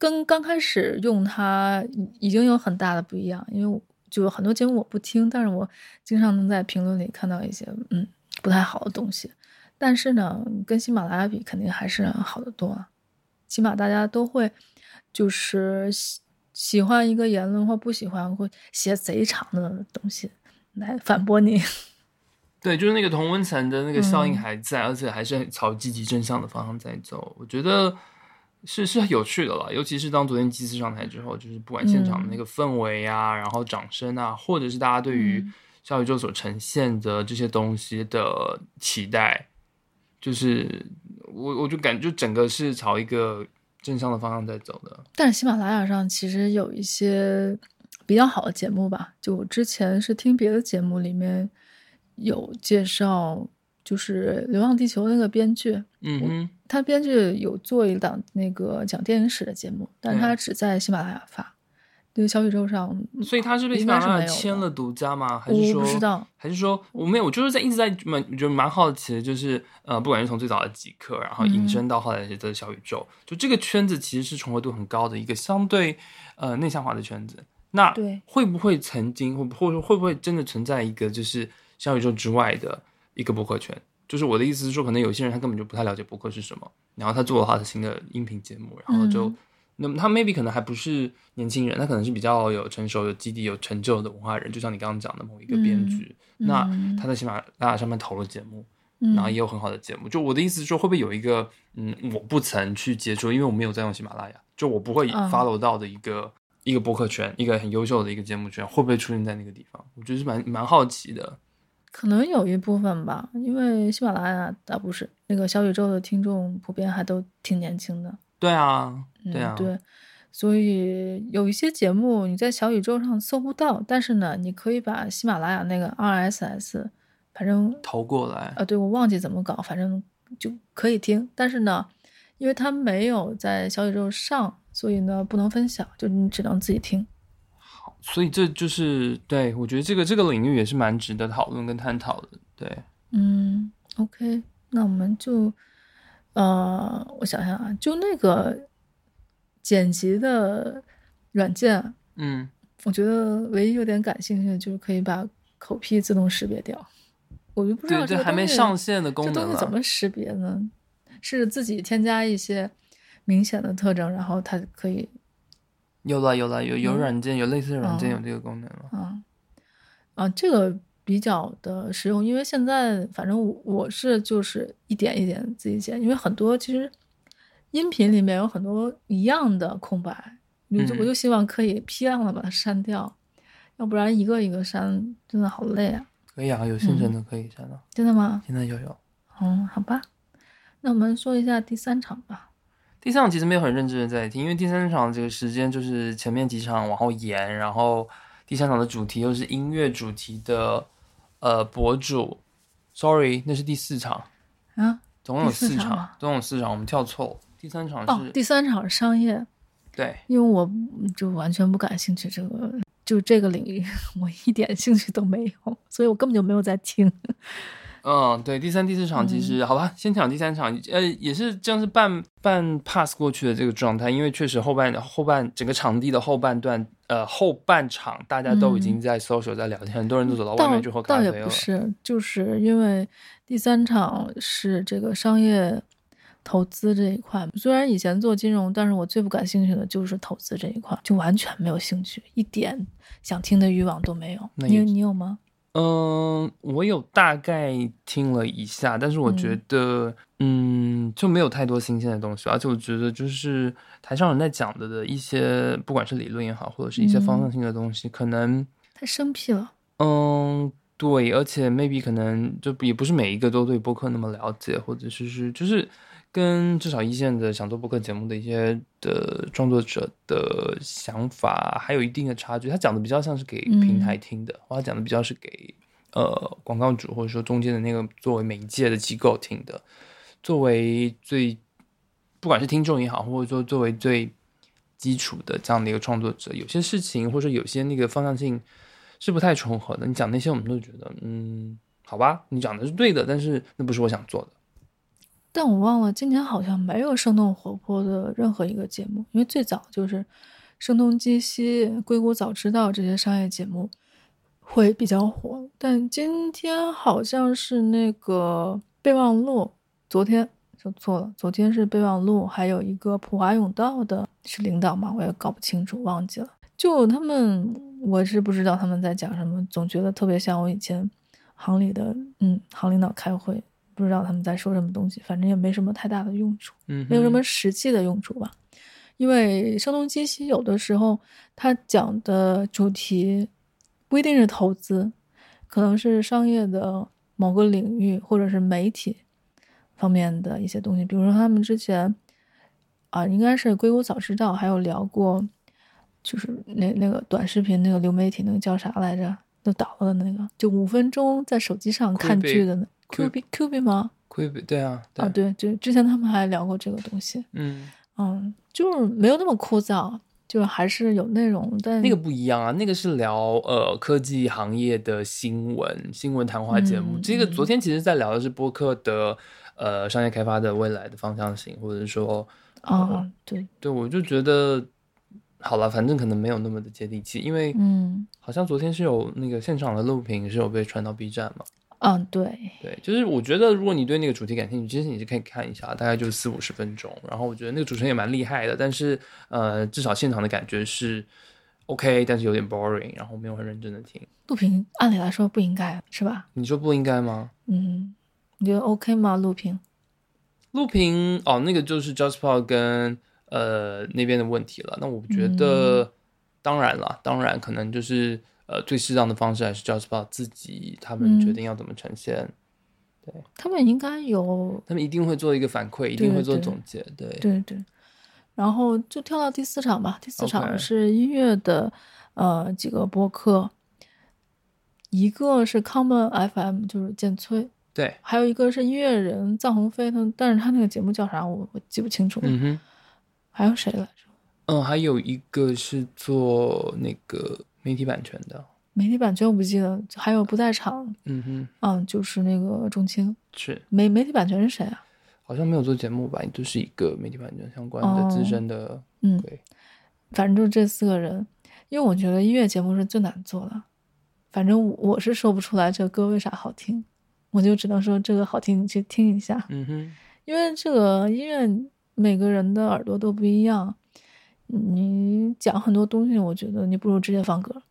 跟跟刚开始用它已经有很大的不一样，因为就很多节目我不听，但是我经常能在评论里看到一些嗯不太好的东西。但是呢，跟喜马拉雅比，肯定还是好得多啊。起码大家都会，就是喜喜欢一个言论或不喜欢，会写贼长的东西来反驳你。*laughs* 对，就是那个同温层的那个效应还在，嗯、而且还是朝积极正向的方向在走。我觉得是是有趣的了，尤其是当昨天基斯上台之后，就是不管现场的那个氛围啊，嗯、然后掌声啊，或者是大家对于小宇宙所呈现的这些东西的期待，就是。我我就感觉就整个是朝一个正向的方向在走的。但是喜马拉雅上其实有一些比较好的节目吧，就我之前是听别的节目里面有介绍，就是《流浪地球》那个编剧，嗯哼，他编剧有做一档那个讲电影史的节目，但他只在喜马拉雅发。对小宇宙上，所以他是被喜马拉雅签了独家吗？还是说？我不知道。还是说我没有？我就是在一直在蛮，我觉得蛮好奇的，就是呃，不管是从最早的极客，然后引申到后来的小宇宙，嗯、就这个圈子其实是重合度很高的一个相对呃内向化的圈子。那会不会曾经，或或者说会不会真的存在一个就是小宇宙之外的一个博客圈？就是我的意思是说，可能有些人他根本就不太了解博客是什么，然后他做了他的新的音频节目，然后就。嗯那么他 maybe 可能还不是年轻人，他可能是比较有成熟、有基地、有成就的文化人，就像你刚刚讲的某一个编剧。嗯、那他在喜马拉雅上面投了节目，嗯、然后也有很好的节目。就我的意思是说，会不会有一个嗯，我不曾去接触，因为我没有在用喜马拉雅，就我不会 follow 到的一个、嗯、一个博客圈，一个很优秀的一个节目圈，会不会出现在那个地方？我觉得是蛮蛮好奇的。可能有一部分吧，因为喜马拉雅啊不是那个小宇宙的听众，普遍还都挺年轻的。对啊。对啊、嗯，对，所以有一些节目你在小宇宙上搜不到，但是呢，你可以把喜马拉雅那个 RSS，反正投过来。啊，对，我忘记怎么搞，反正就可以听。但是呢，因为它没有在小宇宙上，所以呢不能分享，就你只能自己听。好，所以这就是对，我觉得这个这个领域也是蛮值得讨论跟探讨的。对，嗯，OK，那我们就呃，我想想啊，就那个。剪辑的软件，嗯，我觉得唯一有点感兴趣的就是可以把口癖自动识别掉。我就不知道这还没上线的功能，这东西怎么识别呢？是自己添加一些明显的特征，然后它可以。有了，有了，有有软件，有类似的软件有这个功能了。嗯啊，这个比较的实用，因为现在反正我我是就是一点一点自己剪，因为很多其实。音频里面有很多一样的空白，我就我就希望可以批量的把它删掉，嗯、要不然一个一个删真的好累啊。可以啊，有现成的可以删了。真的吗？现在就有。嗯，好吧。那我们说一下第三场吧。第三场其实没有很认真的在听，因为第三场这个时间就是前面几场往后延，然后。第三场的主题又是音乐主题的呃博主，Sorry，那是第四场。啊，总共有四场，场总共有四场，我们跳错。了，第三场是、哦、第三场是商业，对，因为我就完全不感兴趣这个，就这个领域 *laughs* 我一点兴趣都没有，所以我根本就没有在听。嗯，对，第三、第四场其实、嗯、好吧，先讲第三场，呃，也是这样是半半 pass 过去的这个状态，因为确实后半后半整个场地的后半段，呃，后半场大家都已经在 social 在聊天，嗯、很多人都走到外面去喝咖啡了。倒也不是，就是因为第三场是这个商业投资这一块，虽然以前做金融，但是我最不感兴趣的就是投资这一块，就完全没有兴趣，一点想听的欲望都没有。你你有吗？嗯，我有大概听了一下，但是我觉得，嗯，嗯，就没有太多新鲜的东西，而且我觉得就是台上人在讲的的一些，不管是理论也好，或者是一些方向性的东西，嗯、可能太生僻了。嗯，对，而且 maybe 可能就也不是每一个都对播客那么了解，或者是是就是。跟至少一线的想做播客节目的一些的创作者的想法还有一定的差距。他讲的比较像是给平台听的，或、嗯、他讲的比较是给呃广告主或者说中间的那个作为媒介的机构听的。作为最不管是听众也好，或者说作为最基础的这样的一个创作者，有些事情或者说有些那个方向性是不太重合的。你讲那些我们都觉得嗯好吧，你讲的是对的，但是那不是我想做的。但我忘了，今年好像没有生动活泼的任何一个节目，因为最早就是《声东击西》《硅谷早知道》这些商业节目会比较火。但今天好像是那个备忘录，昨天说错了，昨天是备忘录，还有一个普华永道的是领导嘛？我也搞不清楚，忘记了。就他们，我是不知道他们在讲什么，总觉得特别像我以前行里的，嗯，行领导开会。不知道他们在说什么东西，反正也没什么太大的用处，嗯，没有什么实际的用处吧。因为声东击西有的时候他讲的主题不一定是投资，可能是商业的某个领域或者是媒体方面的一些东西。比如说他们之前啊，应该是硅谷早知道，还有聊过，就是那那个短视频那个流媒体那个叫啥来着？都倒了的那个，就五分钟在手机上看剧的那。Q B Q B 吗？Q B 对啊，对。啊，对，就之前他们还聊过这个东西，嗯。嗯，就是没有那么枯燥，就还是有内容，但那个不一样啊，那个是聊呃科技行业的新闻新闻谈话节目，嗯，这个昨天其实在聊的是播客的呃商业开发的未来的方向性，或者说啊，呃，对。对，我就觉得好了，反正可能没有那么的接地气，因为嗯，好像昨天是有那个现场的录屏是有被传到 B 站嘛。嗯，对对，就是我觉得，如果你对那个主题感兴趣，其实你是可以看一下，大概就是四五十分钟。然后我觉得那个主持人也蛮厉害的，但是呃，至少现场的感觉是 OK，但是有点 boring，然后没有很认真的听。录屏按理来说不应该是吧？你说不应该吗？嗯，你觉得 OK 吗？录屏？录屏哦，那个就是 JustPod 跟呃那边的问题了。那我觉得，嗯、当然了，当然可能就是。呃，最适当的方式还是 JustPod 自己，他们决定要怎么呈现。嗯、对，他们应该有，他们一定会做一个反馈，一定会做总结。对对，对对。然后就跳到第四场吧，第四场是音乐的，呃，几个播客，一个是 Common FM，就是建崔，对，还有一个是音乐人臧鸿飞，他但是他那个节目叫啥，我我记不清楚了。嗯哼，还有谁来着？嗯，还有一个是做那个。媒体版权的，媒体版权我不记得，还有不在场，嗯哼，嗯，就是那个中青，是。媒媒体版权是谁啊？好像没有做节目吧，就是一个媒体版权相关的资深的，哦、嗯，对，反正就是这四个人，因为我觉得音乐节目是最难做的，反正我是说不出来这个歌为啥好听，我就只能说这个好听，你去听一下，嗯哼，因为这个音乐每个人的耳朵都不一样。你讲很多东西，我觉得你不如直接放歌，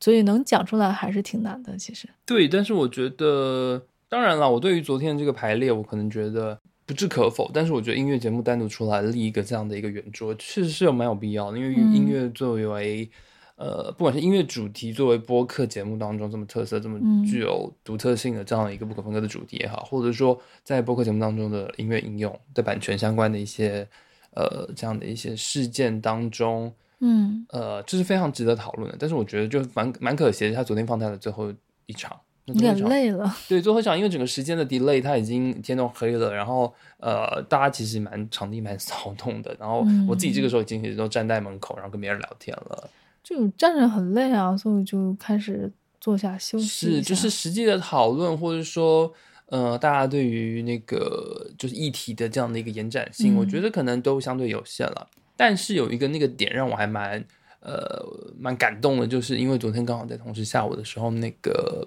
所以能讲出来还是挺难的。其实对，但是我觉得，当然了，我对于昨天这个排列，我可能觉得不置可否。但是我觉得音乐节目单独出来立一个这样的一个圆桌，确实是有蛮有必要的。因为音乐作为、嗯、呃，不管是音乐主题作为播客节目当中这么特色、这么具有独特性的这样一个不可分割的主题也好，或者说在播客节目当中的音乐应用的版权相关的一些。呃，这样的一些事件当中，嗯，呃，这是非常值得讨论的。但是我觉得就蛮蛮可惜的，他昨天放在了最后一场，有点累了。*laughs* 对，最后一场因为整个时间的 delay，他已经天都黑了，然后呃，大家其实蛮场地蛮骚动的。然后我自己这个时候已经都站在门口，然后跟别人聊天了。就站着很累啊，所以就开始坐下休息。是，就是实际的讨论，或者说，呃，大家对于那个就是议题的这样的一个延展性，嗯、我觉得可能都相对有限了。但是有一个那个点让我还蛮呃蛮感动的，就是因为昨天刚好在同时下午的时候，那个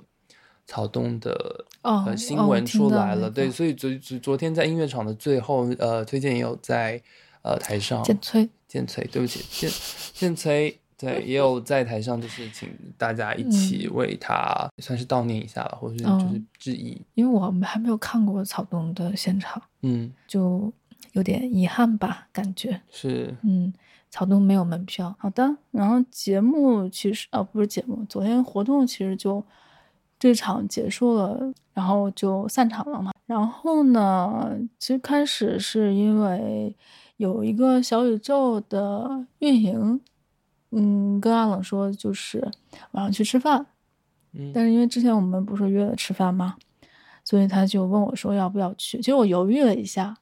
草东的呃新闻出来了，对，所以昨昨昨天在音乐场的最后，呃，推荐也有在呃台上建崔建崔，对不起建建崔。对，*laughs* 也有在台上，就是请大家一起为他算是悼念一下吧，嗯、或者是就是致意。因为我们还没有看过草东的现场，嗯，就有点遗憾吧，感觉是，嗯，草东没有门票。好的，然后节目其实啊，不是节目，昨天活动其实就这场结束了，然后就散场了嘛。然后呢，其实开始是因为有一个小宇宙的运营。嗯，跟阿冷说就是晚上去吃饭，嗯，但是因为之前我们不是约了吃饭吗？所以他就问我说要不要去。其实我犹豫了一下，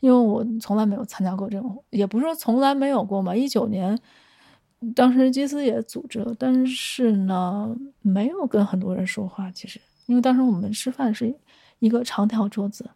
因为我从来没有参加过这种，也不是说从来没有过嘛。一九年，当时基斯也组织了，但是呢，没有跟很多人说话。其实，因为当时我们吃饭是一个长条桌子，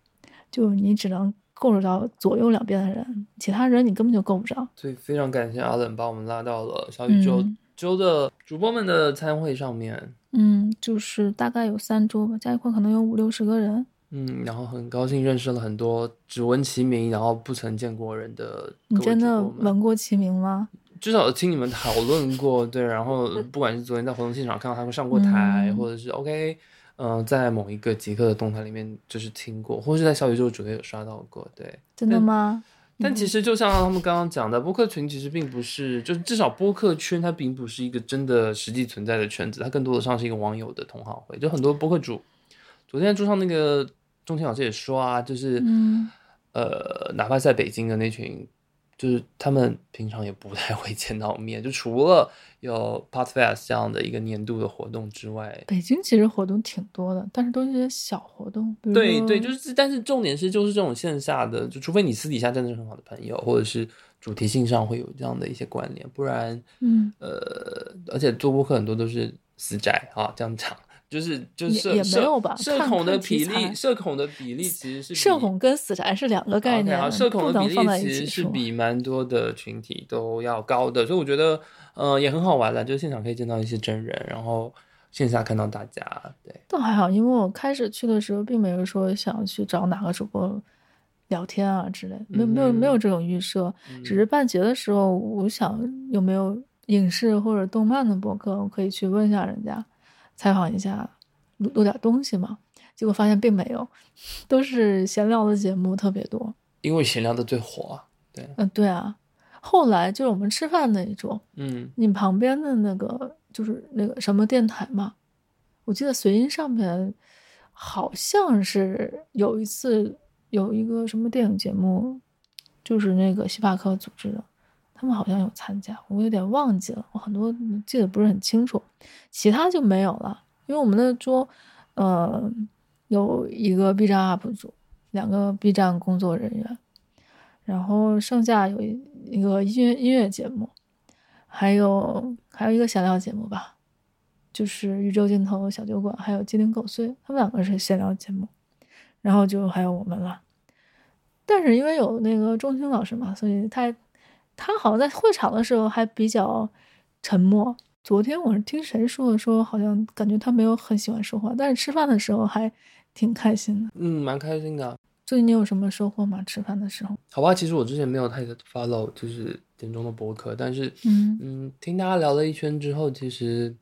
就你只能。够得到左右两边的人，其他人你根本就够不着。所以非常感谢阿冷把我们拉到了小宇宙周的主播们的餐会上面。嗯，就是大概有三桌吧，加一块可能有五六十个人。嗯，然后很高兴认识了很多只闻其名，然后不曾见过人的。你真的闻过其名吗？至少听你们讨论过，对。然后不管是昨天在活动现场看到他们上过台，嗯、或者是 OK。嗯、呃，在某一个极客的动态里面，就是听过，或是在小宇宙主页有刷到过，对，真的吗？但，其实就像他们刚刚讲的，播客群其实并不是，就是至少播客圈它并不是一个真的实际存在的圈子，它更多的像是一个网友的同好会，就很多播客主。昨天桌上那个钟青老师也说啊，就是，嗯、呃，哪怕在北京的那群。就是他们平常也不太会见到面，就除了有 Podfest 这样的一个年度的活动之外，北京其实活动挺多的，但是都是些小活动。对对，就是，但是重点是就是这种线下的，就除非你私底下真的是很好的朋友，或者是主题性上会有这样的一些关联，不然，嗯，呃，而且做播客很多都是死宅啊，这样讲。就是就是社也没有吧，社恐的比例，社恐的比例其实是社恐跟死宅是两个概念。Okay, 社恐的比例其实是比蛮多的群体都要高的，所以我觉得呃也很好玩了，就是现场可以见到一些真人，然后线下看到大家。对，倒还好，因为我开始去的时候并没有说想去找哪个主播聊天啊之类，没有没有没有这种预设，嗯、只是半截的时候，我想有没有影视或者动漫的博客，我可以去问一下人家。采访一下，录录点东西嘛，结果发现并没有，都是闲聊的节目特别多。因为闲聊的最火啊，对，嗯，对啊。后来就是我们吃饭那一桌，嗯，你旁边的那个就是那个什么电台嘛，我记得随音上面好像是有一次有一个什么电影节目，就是那个西帕克组织的。他们好像有参加，我有点忘记了，我很多记得不是很清楚，其他就没有了。因为我们的桌，呃，有一个 B 站 UP 主，两个 B 站工作人员，然后剩下有一个音乐音乐节目，还有还有一个闲聊节目吧，就是宇宙尽头小酒馆，还有鸡零狗碎，他们两个是闲聊节目，然后就还有我们了。但是因为有那个钟青老师嘛，所以他。他好像在会场的时候还比较沉默。昨天我是听谁说的，说好像感觉他没有很喜欢说话，但是吃饭的时候还挺开心的。嗯，蛮开心的。最近你有什么收获吗？吃饭的时候？好吧，其实我之前没有太 follow 就是点钟的博客，但是嗯嗯，听大家聊了一圈之后，其实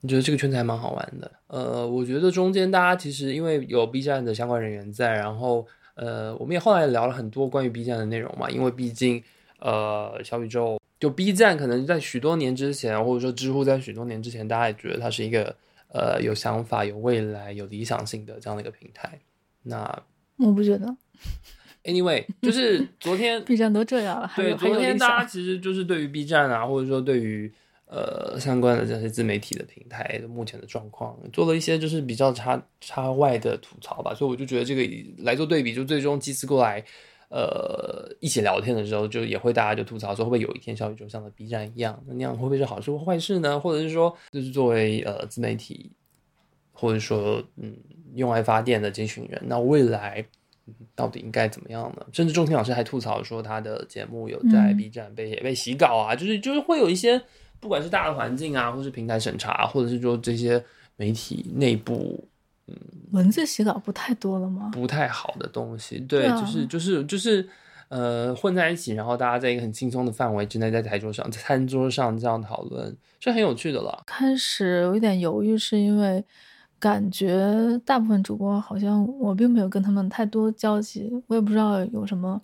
你觉得这个圈子还蛮好玩的。呃，我觉得中间大家其实因为有 B 站的相关人员在，然后呃，我们也后来聊了很多关于 B 站的内容嘛，因为毕竟。呃，小宇宙就 B 站，可能在许多年之前，或者说知乎在许多年之前，大家也觉得它是一个呃有想法、有未来、有理想性的这样的一个平台。那我不觉得，Anyway，就是 *laughs* 昨天 B 站都这样了，对，昨天大家其实就是对于 B 站啊，或者说对于呃相关的这些自媒体的平台的目前的状况，做了一些就是比较差差外的吐槽吧。所以我就觉得这个来做对比，就最终祭司过来呃一起聊天的时候，就也会大家就吐槽说，会不会有一天小宇宙像的 B 站一样，那那样会不会是好事或坏事呢？或者是说，就是作为呃自媒体，或者说嗯用爱发电的这群人，那未来。到底应该怎么样呢？甚至仲庭老师还吐槽说，他的节目有在 B 站被、嗯、被洗稿啊，就是就是会有一些，不管是大的环境啊，或是平台审查，或者是说这些媒体内部，嗯，文字洗稿不太多了吗？不太好的东西，对，对啊、就是就是就是呃混在一起，然后大家在一个很轻松的范围之内，在台桌上、在餐桌上这样讨论，是很有趣的了。开始有一点犹豫，是因为。感觉大部分主播好像我并没有跟他们太多交集，我也不知道有什么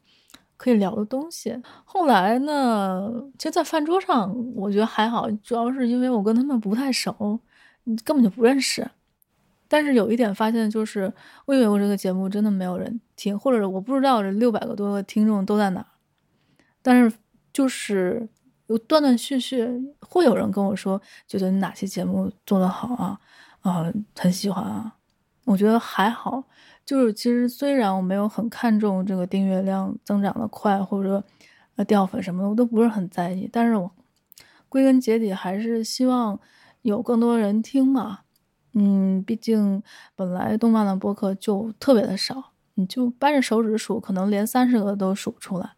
可以聊的东西。后来呢，其实在饭桌上，我觉得还好，主要是因为我跟他们不太熟，根本就不认识。但是有一点发现就是，我以为我这个节目真的没有人听，或者我不知道这六百个多个听众都在哪儿。但是就是有断断续续会有人跟我说，觉得哪期节目做得好啊。啊、很喜欢啊，我觉得还好。就是其实虽然我没有很看重这个订阅量增长的快，或者呃掉粉什么的，我都不是很在意。但是我归根结底还是希望有更多人听嘛。嗯，毕竟本来动漫的播客就特别的少，你就掰着手指数，可能连三十个都数不出来。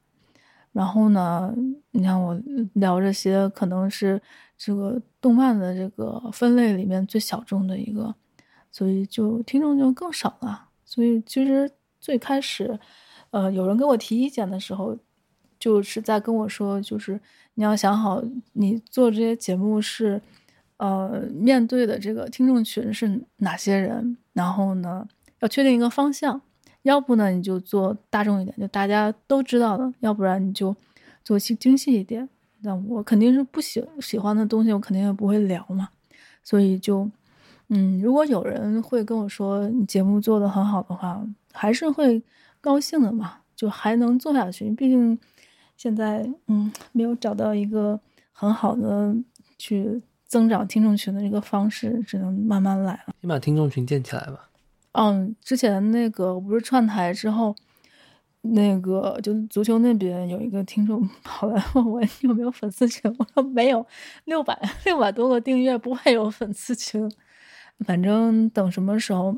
然后呢，你看我聊这些，可能是这个动漫的这个分类里面最小众的一个，所以就听众就更少了。所以其实最开始，呃，有人给我提意见的时候，就是在跟我说，就是你要想好，你做这些节目是，呃，面对的这个听众群是哪些人，然后呢，要确定一个方向。要不呢，你就做大众一点，就大家都知道的；要不然你就做精精细一点。那我肯定是不喜喜欢的东西，我肯定也不会聊嘛。所以就，嗯，如果有人会跟我说你节目做得很好的话，还是会高兴的嘛，就还能做下去。毕竟现在，嗯，没有找到一个很好的去增长听众群的一个方式，只能慢慢来了。先把听众群建起来吧。嗯，之前那个我不是串台之后，那个就足球那边有一个听众跑来问我 *laughs* 有没有粉丝群，*laughs* 我说没有，六百六百多个订阅不会有粉丝群，反正等什么时候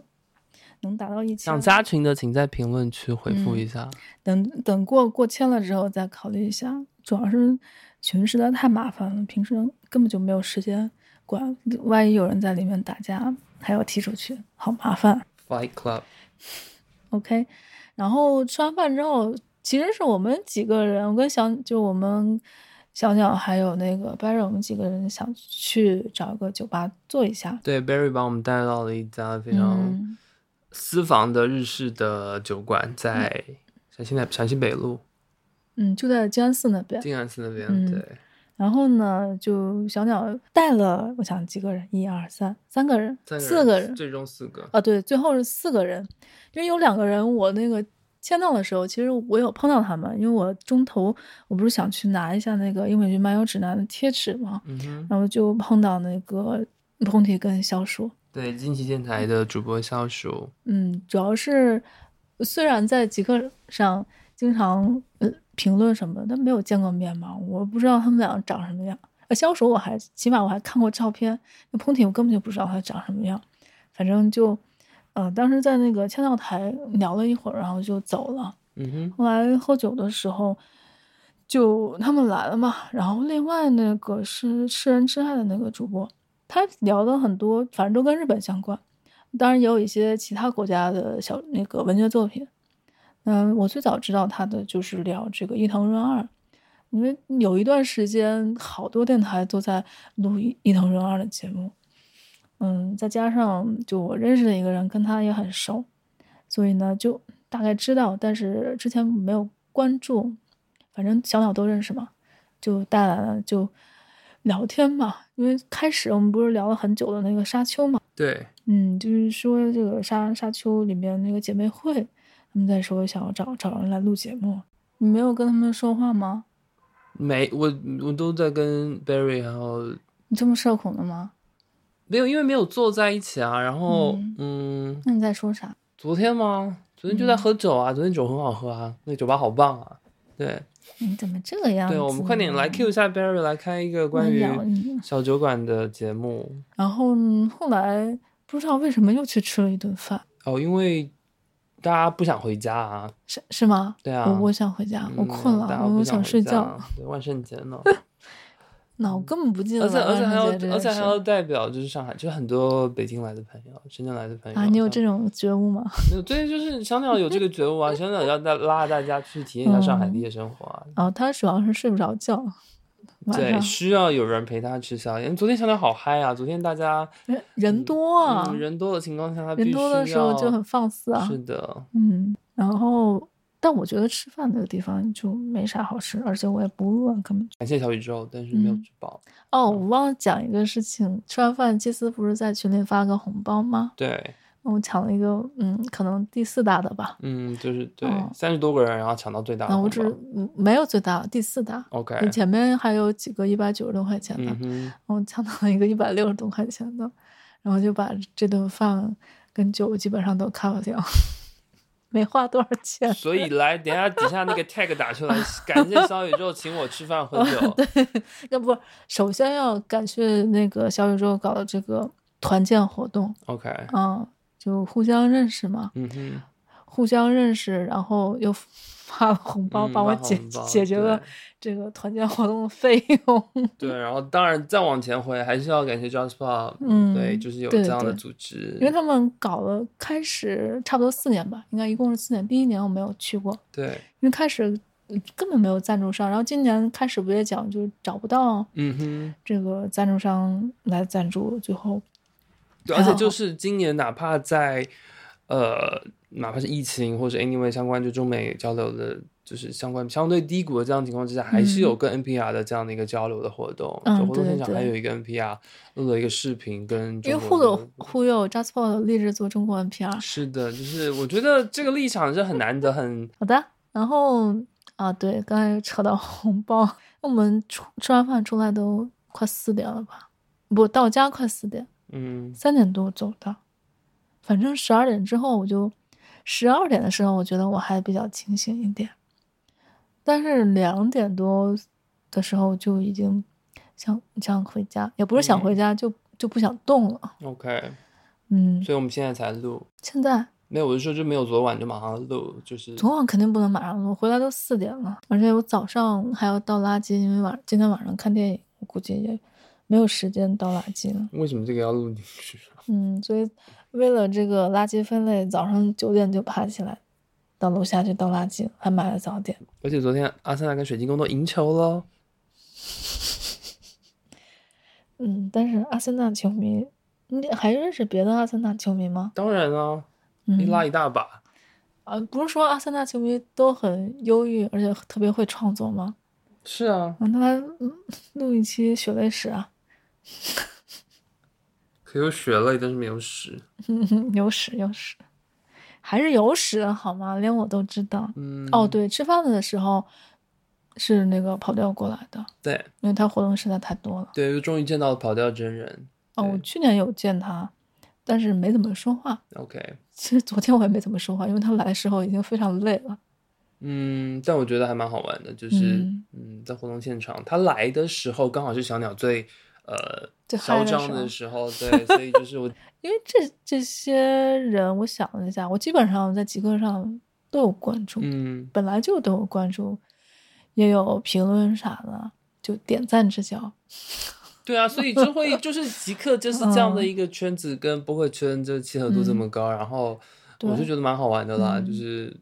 能达到一千，想加群的请在评论区回复一下，嗯、等等过过千了之后再考虑一下，主要是群实在太麻烦了，平时根本就没有时间管，万一有人在里面打架还要踢出去，好麻烦。Fight Club，OK，*laughs* 然后吃完饭之后，其实是我们几个人，我跟小就我们小鸟还有那个 Barry，我们几个人想去找一个酒吧坐一下。对，Barry 把我们带到了一家非常私房的日式的酒馆，在陕西南陕西北路，嗯，就在静安寺那边。静安寺那边，嗯、对。然后呢，就小鸟带了，我想几个人，一二三，三个人，个人四个人，最终四个。啊，对，最后是四个人，因为有两个人，我那个签到的时候，其实我有碰到他们，因为我中途我不是想去拿一下那个英美剧漫游指南的贴纸嘛，然后就碰到那个彭体跟小叔，对，惊奇电台的主播小叔，嗯，主要是虽然在极客上经常呃。评论什么的，但没有见过面嘛，我不知道他们俩长什么样。呃，小鼠我还起码我还看过照片，那彭挺我根本就不知道他长什么样。反正就，呃，当时在那个签到台聊了一会儿，然后就走了。嗯哼。后来喝酒的时候，就他们来了嘛，然后另外那个是吃人之爱的那个主播，他聊的很多，反正都跟日本相关，当然也有一些其他国家的小那个文学作品。嗯，我最早知道他的就是聊这个伊藤润二，因为有一段时间好多电台都在录伊伊藤润二的节目，嗯，再加上就我认识的一个人跟他也很熟，所以呢就大概知道，但是之前没有关注，反正小鸟都认识嘛，就带来了就聊天嘛，因为开始我们不是聊了很久的那个沙丘嘛，对，嗯，就是说这个沙沙丘里面那个姐妹会。他们在说想要找找人来录节目，你没有跟他们说话吗？没，我我都在跟 Barry 然后。你这么社恐的吗？没有，因为没有坐在一起啊。然后，嗯，嗯，那你在说啥？昨天吗？昨天就在喝酒啊。嗯、昨天酒很好喝啊，那酒吧好棒啊。对，你怎么这样？对，我们快点来 cue 一下 Barry 来开一个关于小酒馆的节目。然后后来不知道为什么又去吃了一顿饭。哦，因为大家不想回家啊。是是吗？对啊，我我想回家，我困了，嗯、我想睡觉。对，万圣节呢。*laughs* 那我根本不记得，而且而且还要而且还要代表就是上海，就很多北京来的朋友，深圳来的朋友啊，你有这种觉悟吗？*laughs* 没有，对，就是小鸟有这个觉悟啊，*laughs* 小鸟要带拉大家去体验一下上海的夜生活啊。哦，他主要是睡不着觉，对，需要有人陪他吃宵夜。昨天小鸟好嗨啊，昨天大家人多啊，人多的情况下，他人多的时候就很放肆啊。是的，嗯，然后。但我觉得吃饭那个地方就没啥好吃，而且我也不饿，根本。感谢小宇宙，但是没有吃饱。嗯。哦，我忘了讲一个事情，吃完饭，基斯不是在群里发个红包吗？对，我抢了一个，嗯，可能第四大的吧。嗯，就是对，三十、哦、多个人，然后抢到最大的。我只没有最大，第四大。OK。前面还有几个一百九十多块钱的，嗯、我抢到了一个一百六十多块钱的，然后就把这顿饭跟酒基本上都 cover 掉。*laughs* 没花多少钱，所以来等下底下那个 tag 打出来，感谢小宇宙请我吃饭喝酒。*laughs* 哦、对，要不首先要感谢那个小宇宙搞的这个团建活动。OK，嗯，就互相认识嘛。嗯哼，互相认识，然后又。发了红包帮我解解决了这个团建活动的费用。*laughs* 对，然后当然再往前回，还是要感谢 JustPop。嗯，对，就是有这样的组织，因为他们搞了开始差不多四年吧，应该一共是四年。第一年我没有去过，对，因为开始根本没有赞助商，然后今年开始不也讲就是找不到，嗯哼，这个赞助商来赞助，最后，对，而且 *laughs* 就是今年哪怕在呃。哪怕是疫情，或者 anyway 相关就中美交流的，就是相关相对低谷的这样情况之下，嗯、还是有跟 NPR 的这样的一个交流的活动。嗯，就活动现场还有一个 NPR 录了一个视频，跟因为忽悠忽悠 JustPop 立志做中国 NPR。是的，就是我觉得这个立场是很难得，很 *laughs* 好的。然后啊，对，刚才扯到红包，我们出吃完饭出来都快四点了吧？不到家快四点，嗯，三点多走的，反正十二点之后我就。十二点的时候，我觉得我还比较清醒一点，但是两点多的时候就已经想想回家，也不是想回家，嗯、就就不想动了。OK，嗯，所以我们现在才录。现在？没有，我就说就没有昨晚就马上录，就是昨晚肯定不能马上录，回来都四点了，而且我早上还要倒垃圾，因为晚今天晚上看电影，我估计也没有时间倒垃圾了。为什么这个要录进去？嗯，所以。为了这个垃圾分类，早上九点就爬起来，到楼下去倒垃圾，还买了早点。而且昨天阿森纳跟水晶宫都赢球了。*laughs* 嗯，但是阿森纳球迷，你还认识别的阿森纳球迷吗？当然啊，一拉一大把。啊，不是说阿森纳球迷都很忧郁，而且特别会创作吗？是啊。让他来录一期血泪史啊。有血泪，但是没有屎。*laughs* 有屎有屎，还是有屎好吗？连我都知道。嗯。哦，对，吃饭的时候是那个跑调过来的。对，因为他活动实在太多了。对，又终于见到了跑调真人。哦，我去年有见他，但是没怎么说话。OK。其实昨天我也没怎么说话，因为他来的时候已经非常累了。嗯，但我觉得还蛮好玩的，就是嗯，嗯，在活动现场，他来的时候刚好是小鸟最。呃，嚣张的时候，对，*laughs* 所以就是我，*laughs* 因为这这些人，我想了一下，我基本上在极客上都有关注，嗯，本来就都有关注，也有评论啥的，就点赞之交。对啊，所以就会就是极客就是这样的 *laughs* 一个圈子，跟播客圈就契合度这么高，嗯、然后我就觉得蛮好玩的啦，嗯、就是，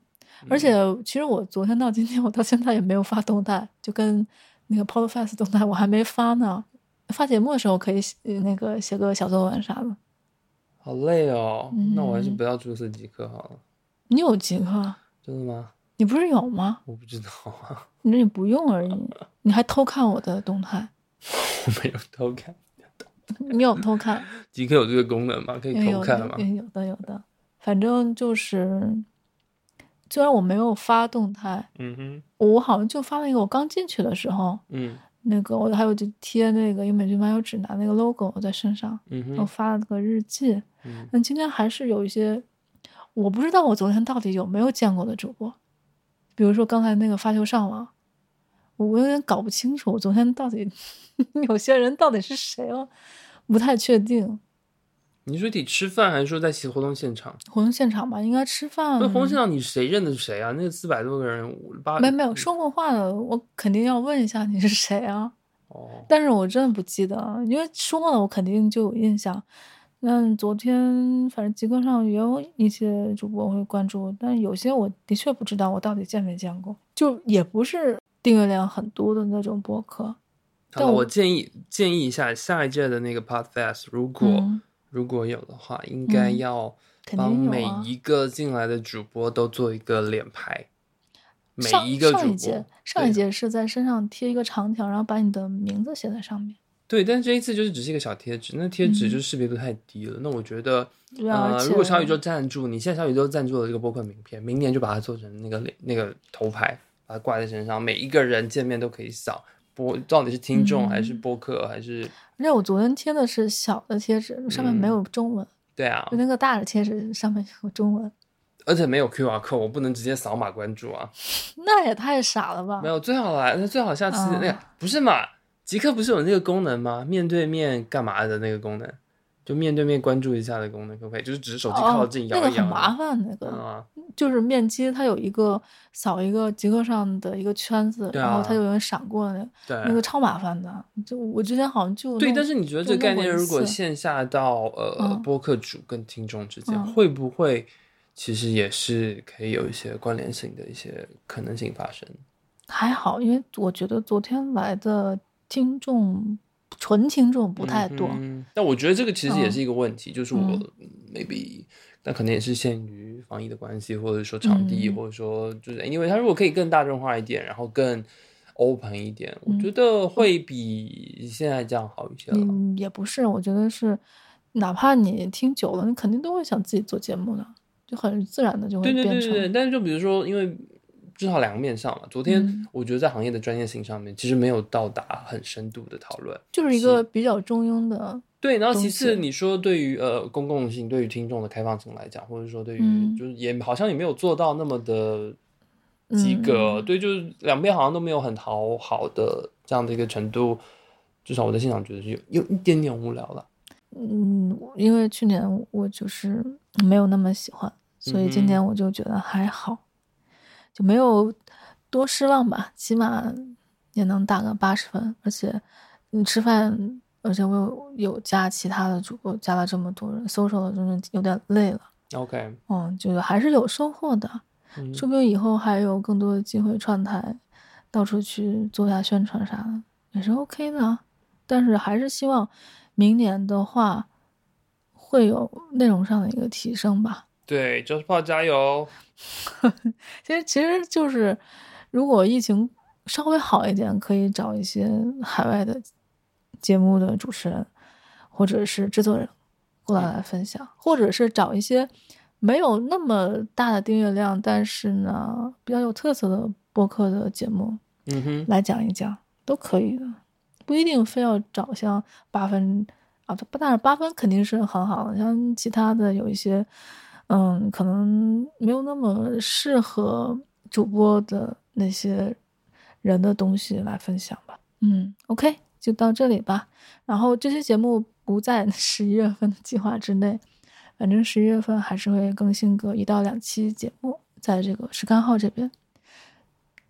而且其实我昨天到今天，我到现在也没有发动态，就跟那个 Podfest 动态我还没发呢。发节目的时候可以写那个写个小作文啥的，好累哦。嗯、那我还是不要注册极客好了。你有极客？真的吗？你不是有吗？我不知道啊。*laughs* 你说你不用而已，你还偷看我的动态？*laughs* 我没有偷看。*laughs* 你有偷看？极客有这个功能吗？可以偷看吗？有的，有的。反正就是虽然我没有发动态，嗯哼，我好像就发了一个我刚进去的时候，嗯，那个我还有就贴那个英美剧漫游指南那个 logo 在身上，嗯哼，我发了个日记。嗯，那今天还是有一些，我不知道我昨天到底有没有见过的主播，比如说刚才那个发球上网，我我有点搞不清楚，我昨天到底 *laughs* 有些人到底是谁了，不太确定。你说得吃饭还是说在其活动现场？活动现场吧，应该吃饭。那活动现场你谁认得谁啊？那四百多个人，八没没有说过话的，我肯定要问一下你是谁啊？哦，但是我真的不记得，因为说了我肯定就有印象。那昨天反正极客上也有一些主播会关注，但有些我的确不知道我到底见没见过，就也不是订阅量很多的那种播客。但，我建议建议一下下一届的那个 Podfest，如果、嗯。如果有的话，应该要帮每一个进来的主播都做一个脸牌。每一个主播，上一节上一届是在身上贴一个长条，然后把你的名字写在上面。对，但这一次就是只是一个小贴纸，那贴纸就识别度太低了。嗯、那我觉得，呃，如果小宇宙赞助，你现在小宇宙赞助了这个播客名片，明年就把它做成那个脸那个头牌，把它挂在身上，每一个人见面都可以扫。播到底是听众还是播客、嗯、还是？而且我昨天贴的是小的贴纸，上面没有中文。嗯、对啊，就那个大的贴纸上面有中文，而且没有 QR code，我不能直接扫码关注啊。那也太傻了吧！没有，最好来，那最好下次、嗯、那个不是嘛？极客不是有那个功能吗？面对面干嘛的那个功能？就面对面关注一下的功能可不可以？就是只是手机靠近摇一摇、哦，那个很麻烦。那个、嗯、就是面基，它有一个扫一个极客上的一个圈子，啊、然后它就有人闪过那个，对那个超麻烦的。就我之前好像就对，但是你觉得这个概念如果线下到呃、嗯、播客主跟听众之间、嗯，会不会其实也是可以有一些关联性的一些可能性发生？还好，因为我觉得昨天来的听众。纯听众不太多，嗯，但我觉得这个其实也是一个问题，嗯、就是我、嗯、maybe，但可能也是限于防疫的关系，或者说场地，嗯、或者说就是因为它如果可以更大众化一点，然后更 open 一点，嗯、我觉得会比现在这样好一些。嗯，也不是，我觉得是，哪怕你听久了，你肯定都会想自己做节目的，就很自然的就会变成。对对对对，但是就比如说，因为。至少两个面上嘛。昨天我觉得在行业的专业性上面，其实没有到达很深度的讨论，就是一个比较中庸的。对，然后其次你说对于呃公共性、对于听众的开放性来讲，或者说对于、嗯、就是也好像也没有做到那么的及格。嗯、对，就是两边好像都没有很讨好的这样的一个程度。至少我在现场觉得是有有一点点无聊了。嗯，因为去年我就是没有那么喜欢，所以今年我就觉得还好。就没有多失望吧，起码也能打个八十分。而且你吃饭，而且我有有加其他的主播，加了这么多人，搜索了真的有点累了。OK，嗯，就是还是有收获的，嗯，说不定以后还有更多的机会串台，到处去做下宣传啥的，也是 OK 的。但是还是希望明年的话会有内容上的一个提升吧。对，Joyce 加油！*laughs* 其实，其实就是，如果疫情稍微好一点，可以找一些海外的节目的主持人或者是制作人过来来分享，或者是找一些没有那么大的订阅量，但是呢比较有特色的播客的节目，嗯哼，来讲一讲都可以的，不一定非要找像八分啊，不，但是八分肯定是很好的，像其他的有一些。嗯，可能没有那么适合主播的那些人的东西来分享吧。嗯，OK，就到这里吧。然后这期节目不在十一月份的计划之内，反正十一月份还是会更新个一到两期节目，在这个十干号这边。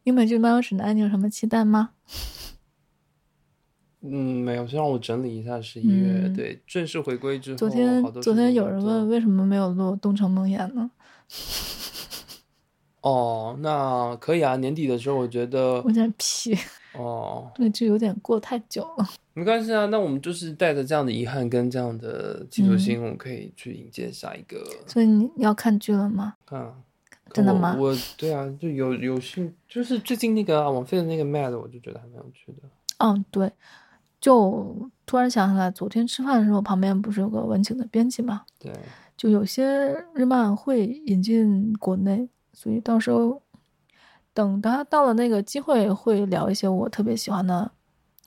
英美剧漫游指南，你有什么期待吗？嗯，没有，就让我整理一下十一月、嗯、对正式回归之后。昨天昨天有人问为什么没有录《东城梦魇》呢？*laughs* 哦，那可以啊，年底的时候我觉得有点皮 *laughs* 哦，那就有点过太久了。*laughs* 没关系啊，那我们就是带着这样的遗憾跟这样的企图心，我们可以去迎接下一个。嗯、所以你要看剧了吗？啊，真的吗？我对啊，就有有幸，就是最近那个、啊、网飞的那个 Mad，我就觉得还蛮有趣的。嗯，对。就突然想起来，昨天吃饭的时候，旁边不是有个文景的编辑嘛？对，就有些日漫会引进国内，所以到时候等他到了那个机会，会聊一些我特别喜欢的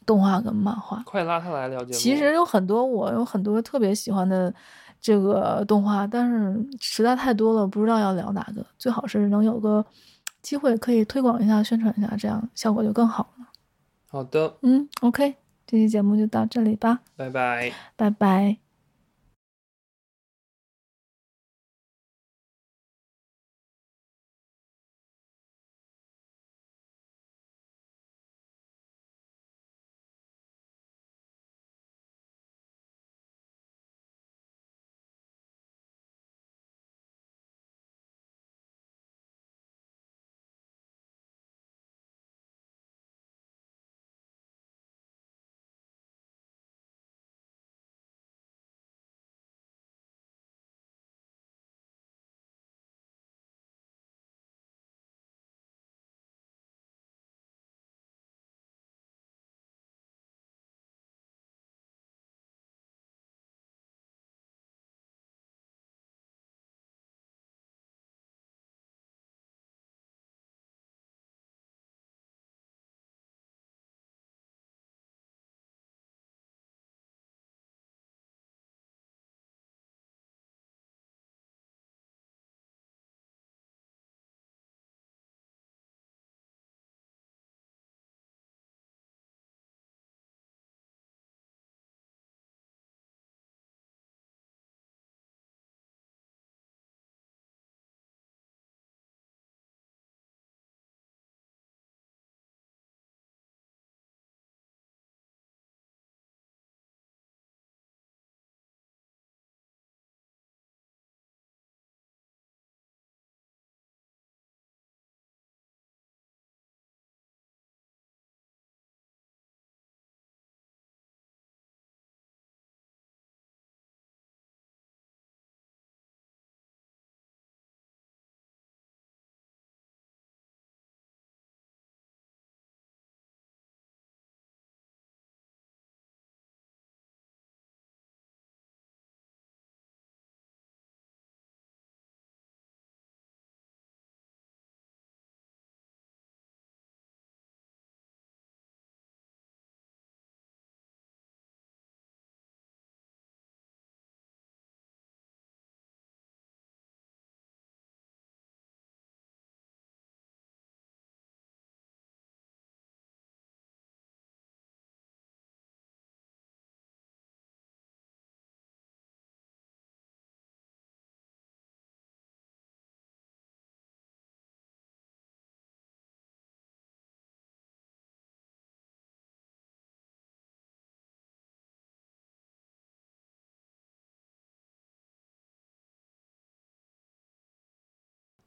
动画跟漫画。快拉他来了解。其实有很多我有很多特别喜欢的这个动画，但是实在太多了，不知道要聊哪个。最好是能有个机会可以推广一下、宣传一下，这样效果就更好了。好的，嗯，OK，这期节目就到这里吧，拜拜，拜拜。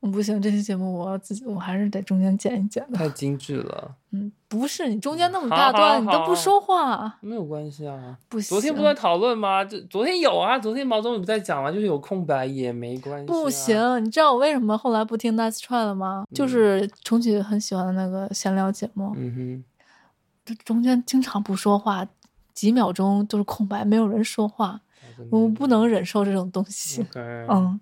不行，这期节目我要自己，我还是得中间剪一剪的。太精致了。嗯，不是，你中间那么大段，你都不说话。没有关系啊。不行。昨天不在讨论吗？就昨天有啊，昨天毛中宇不在讲吗？就是有空白也没关系啊。不行，你知道我为什么后来不听 Nice Try 了吗？嗯。就是重启很喜欢的那个闲聊节目。嗯哼。这中间经常不说话，几秒钟都是空白，没有人说话，我不能忍受这种东西。嗯。